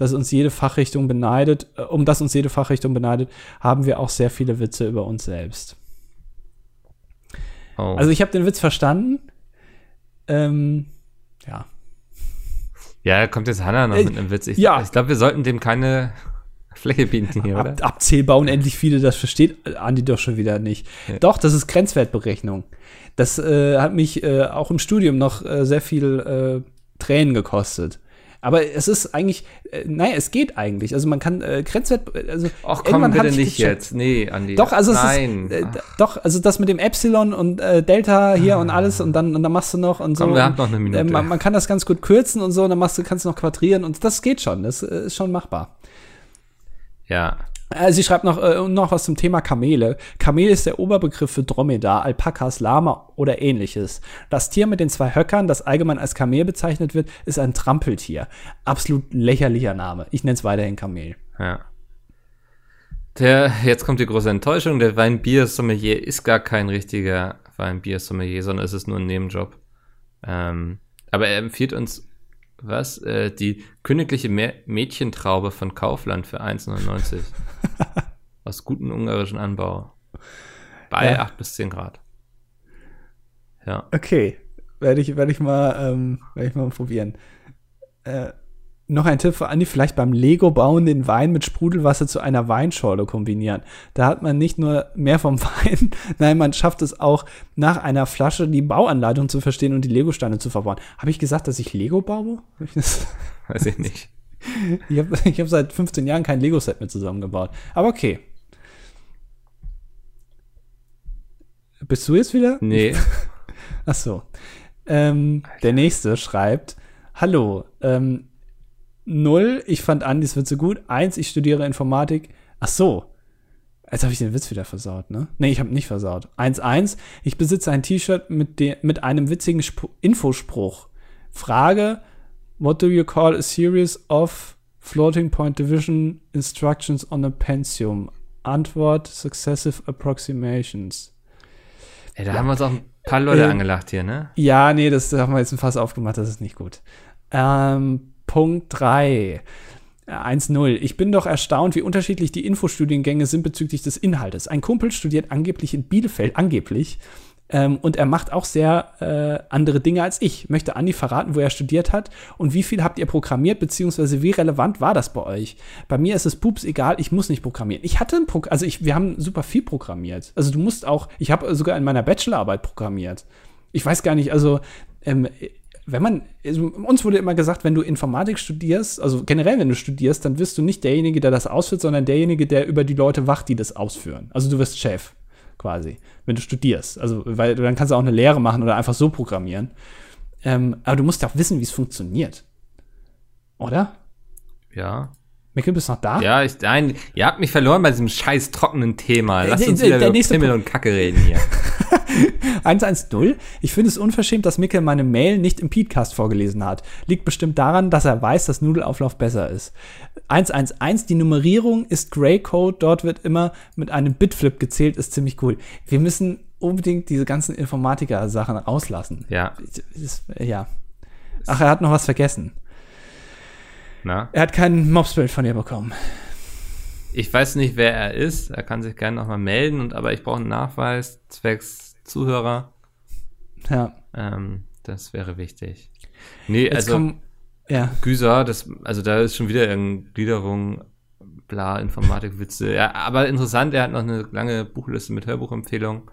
das uns jede Fachrichtung beneidet, äh, um das uns jede Fachrichtung beneidet, haben wir auch sehr viele Witze über uns selbst. Oh. Also ich habe den Witz verstanden. Ähm, ja. Ja, kommt jetzt Hannah noch äh, mit einem Witz. Ich, ja. ich glaube, wir sollten dem keine Fläche bieten hier, oder? Ab, abzählbar unendlich viele, das versteht Andi doch schon wieder nicht. Ja. Doch, das ist Grenzwertberechnung. Das äh, hat mich äh, auch im Studium noch äh, sehr viel äh, Tränen gekostet. Aber es ist eigentlich, äh, naja, es geht eigentlich. Also man kann äh, Grenzwert, also Ach komm, bitte nicht jetzt. Nee, Andi. Doch, also Nein. ist, äh, doch, also das mit dem Epsilon und äh, Delta hier ah. und alles und dann, und dann machst du noch und so. Komm, wir haben noch eine Minute. Äh, man, man, kann das ganz gut kürzen und so, und dann machst du, kannst du noch quadrieren und das geht schon. Das äh, ist schon machbar. Ja, Sie schreibt noch, äh, noch was zum Thema Kamele. Kamel ist der Oberbegriff für Dromedar, Alpakas, Lama oder ähnliches. Das Tier mit den zwei Höckern, das allgemein als Kamel bezeichnet wird, ist ein Trampeltier. Absolut lächerlicher Name. Ich nenne es weiterhin Kamel. Ja. Der, jetzt kommt die große Enttäuschung, der Weinbier-Sommelier ist gar kein richtiger Weinbier-Sommelier, sondern es ist nur ein Nebenjob. Ähm, aber er empfiehlt uns, was? Äh, die königliche Mä Mädchentraube von Kaufland für 1,99. Aus gutem ungarischen Anbau. Bei Ja. 8 bis 10 Grad. Ja. Okay, werde ich, werde ich mal, ähm, werde ich mal probieren. Äh, noch ein Tipp für Andi, vielleicht beim Lego-Bauen den Wein mit Sprudelwasser zu einer Weinschorle kombinieren. Da hat man nicht nur mehr vom Wein, nein, man schafft es auch, nach einer Flasche die Bauanleitung zu verstehen und die Lego-Steine zu verbauen. Habe ich gesagt, dass ich Lego baue? Weiß ich nicht. Ich habe ich hab seit 15 Jahren kein Lego-Set mehr zusammengebaut. Aber okay. Bist du jetzt wieder? Nee. Ach so. Ähm, der nächste schreibt: Hallo, ähm, null, ich fand Andis Witze gut. Eins, ich studiere Informatik. Ach so. Jetzt habe ich den Witz wieder versaut, ne? Nee, ich habe nicht versaut. 1-1, ich besitze ein T-Shirt mit, de- mit einem witzigen Sp Infospruch. Frage: What do you call a series of floating point division instructions on a Pentium? Antwort: Successive approximations. Ey, da haben wir uns auch ein paar Leute Ähm, angelacht hier, ne? Ja, nee, das haben wir jetzt ein Fass aufgemacht, das ist nicht gut. Ähm, Punkt 3. 1-0. Ich bin doch erstaunt, wie unterschiedlich die Infostudiengänge sind bezüglich des Inhaltes. Ein Kumpel studiert angeblich in Bielefeld, angeblich, ähm, und er macht auch sehr äh, andere Dinge als ich. Möchte Andi verraten, wo er studiert hat und wie viel habt ihr programmiert, beziehungsweise wie relevant war das bei euch? Bei mir ist es pups egal, ich muss nicht programmieren. Ich hatte ein Programm, also ich, wir haben super viel programmiert. Also du musst auch, ich habe sogar in meiner Bachelorarbeit programmiert. Ich weiß gar nicht, also ähm, wenn man, also uns wurde immer gesagt, wenn du Informatik studierst, also generell, wenn du studierst, dann wirst du nicht derjenige, der das ausführt, sondern derjenige, der über die Leute wacht, die das ausführen. Also du wirst Chef, quasi, wenn du studierst. Also, weil dann kannst du auch eine Lehre machen oder einfach so programmieren. Ähm, aber du musst ja auch wissen, wie es funktioniert. Oder? Ja. Mikkel, bist du noch da? Ja, ich, nein, ihr habt mich verloren bei diesem scheiß trockenen Thema. Lasst der- uns der- wieder der über Punkt. und Kacke reden hier. 110. Ich finde es unverschämt, dass Mikkel meine Mail nicht im Podcast vorgelesen hat. Liegt bestimmt daran, dass er weiß, dass Nudelauflauf besser ist. 111. Die Nummerierung ist Gray Code. Dort wird immer mit einem Bitflip gezählt. Ist ziemlich cool. Wir müssen unbedingt diese ganzen Informatiker-Sachen rauslassen. Ja, Ist, ja. Ach, er hat noch was vergessen. na. Er hat kein Mobsbild von dir bekommen. Ich weiß nicht, wer er ist. Er kann sich gerne nochmal melden, und, aber ich brauche einen Nachweis zwecks Zuhörer. Ja. Ähm, das wäre wichtig. Nee, Jetzt also kommen, ja. Güser, das, also da ist schon wieder irgendeine Gliederung, bla, Informatikwitze. Ja, aber interessant, er hat noch eine lange Buchliste mit Hörbuchempfehlungen.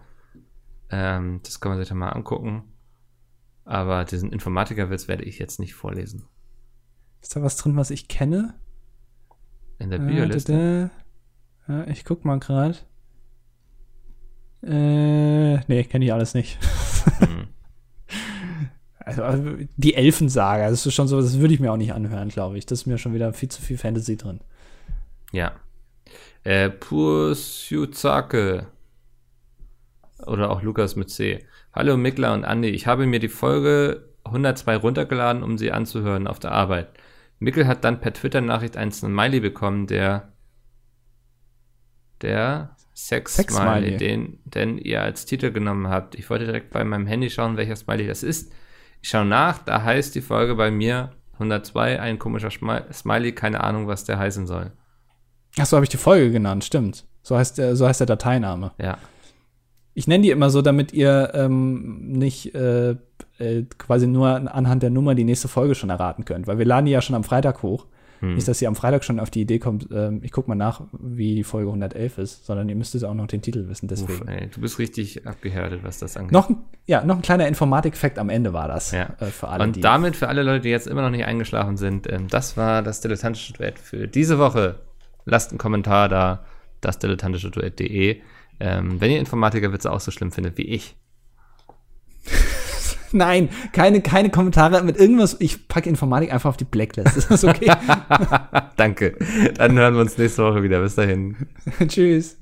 Ähm, das kann man sich dann mal angucken. Aber diesen Informatikerwitz werde ich jetzt nicht vorlesen. Ist da was drin, was ich kenne? In der Äh, Bioliste. da. Ja, ich guck mal gerade. Äh, nee, kenne ich alles nicht. Hm. Also, die Elfensaga, das ist schon so, das würde ich mir auch nicht anhören, glaube ich. Das ist mir schon wieder viel zu viel Fantasy drin. Ja. Äh, Pusyuzake. Oder auch Lukas mit C. Hallo Mikla und Andi, ich habe mir die Folge 102 runtergeladen, um sie anzuhören auf der Arbeit. Mikkel hat dann per Twitter-Nachricht einen Smiley bekommen, der der Sex-Smiley, Sex-Smiley. den, den ihr als Titel genommen habt. Ich wollte direkt bei meinem Handy schauen, welcher Smiley das ist. Ich schaue nach, da heißt die Folge bei mir 102, ein komischer Smiley, keine Ahnung, was der heißen soll. Ach so habe ich die Folge genannt, stimmt. So heißt der, so heißt der Dateiname. Ja. Ich nenne die immer so, damit ihr ähm, nicht äh, äh, quasi nur anhand der Nummer die nächste Folge schon erraten könnt, weil wir laden die ja schon am Freitag hoch. Hm. Nicht, dass ihr am Freitag schon auf die Idee kommt, ähm, ich guck mal nach, wie die Folge 111 ist, sondern ihr müsstet auch noch den Titel wissen, deswegen. Uff, ey, du bist richtig abgehärtet, was das angeht. Noch, ein- ja, noch ein kleiner Informatik-Fact am Ende war das. Ja. Äh, für alle, Und damit für alle Leute, die jetzt immer noch nicht eingeschlafen sind, ähm, das war das dilettantische Duett für diese Woche. Lasst einen Kommentar da, das dilettantische Duett.de. Ähm, wenn ihr Informatikerwitze auch so schlimm findet wie ich. Nein, keine, keine Kommentare mit irgendwas. Ich packe Informatik einfach auf die Blacklist. Ist das okay? Danke. Dann hören wir uns nächste Woche wieder. Bis dahin. Tschüss.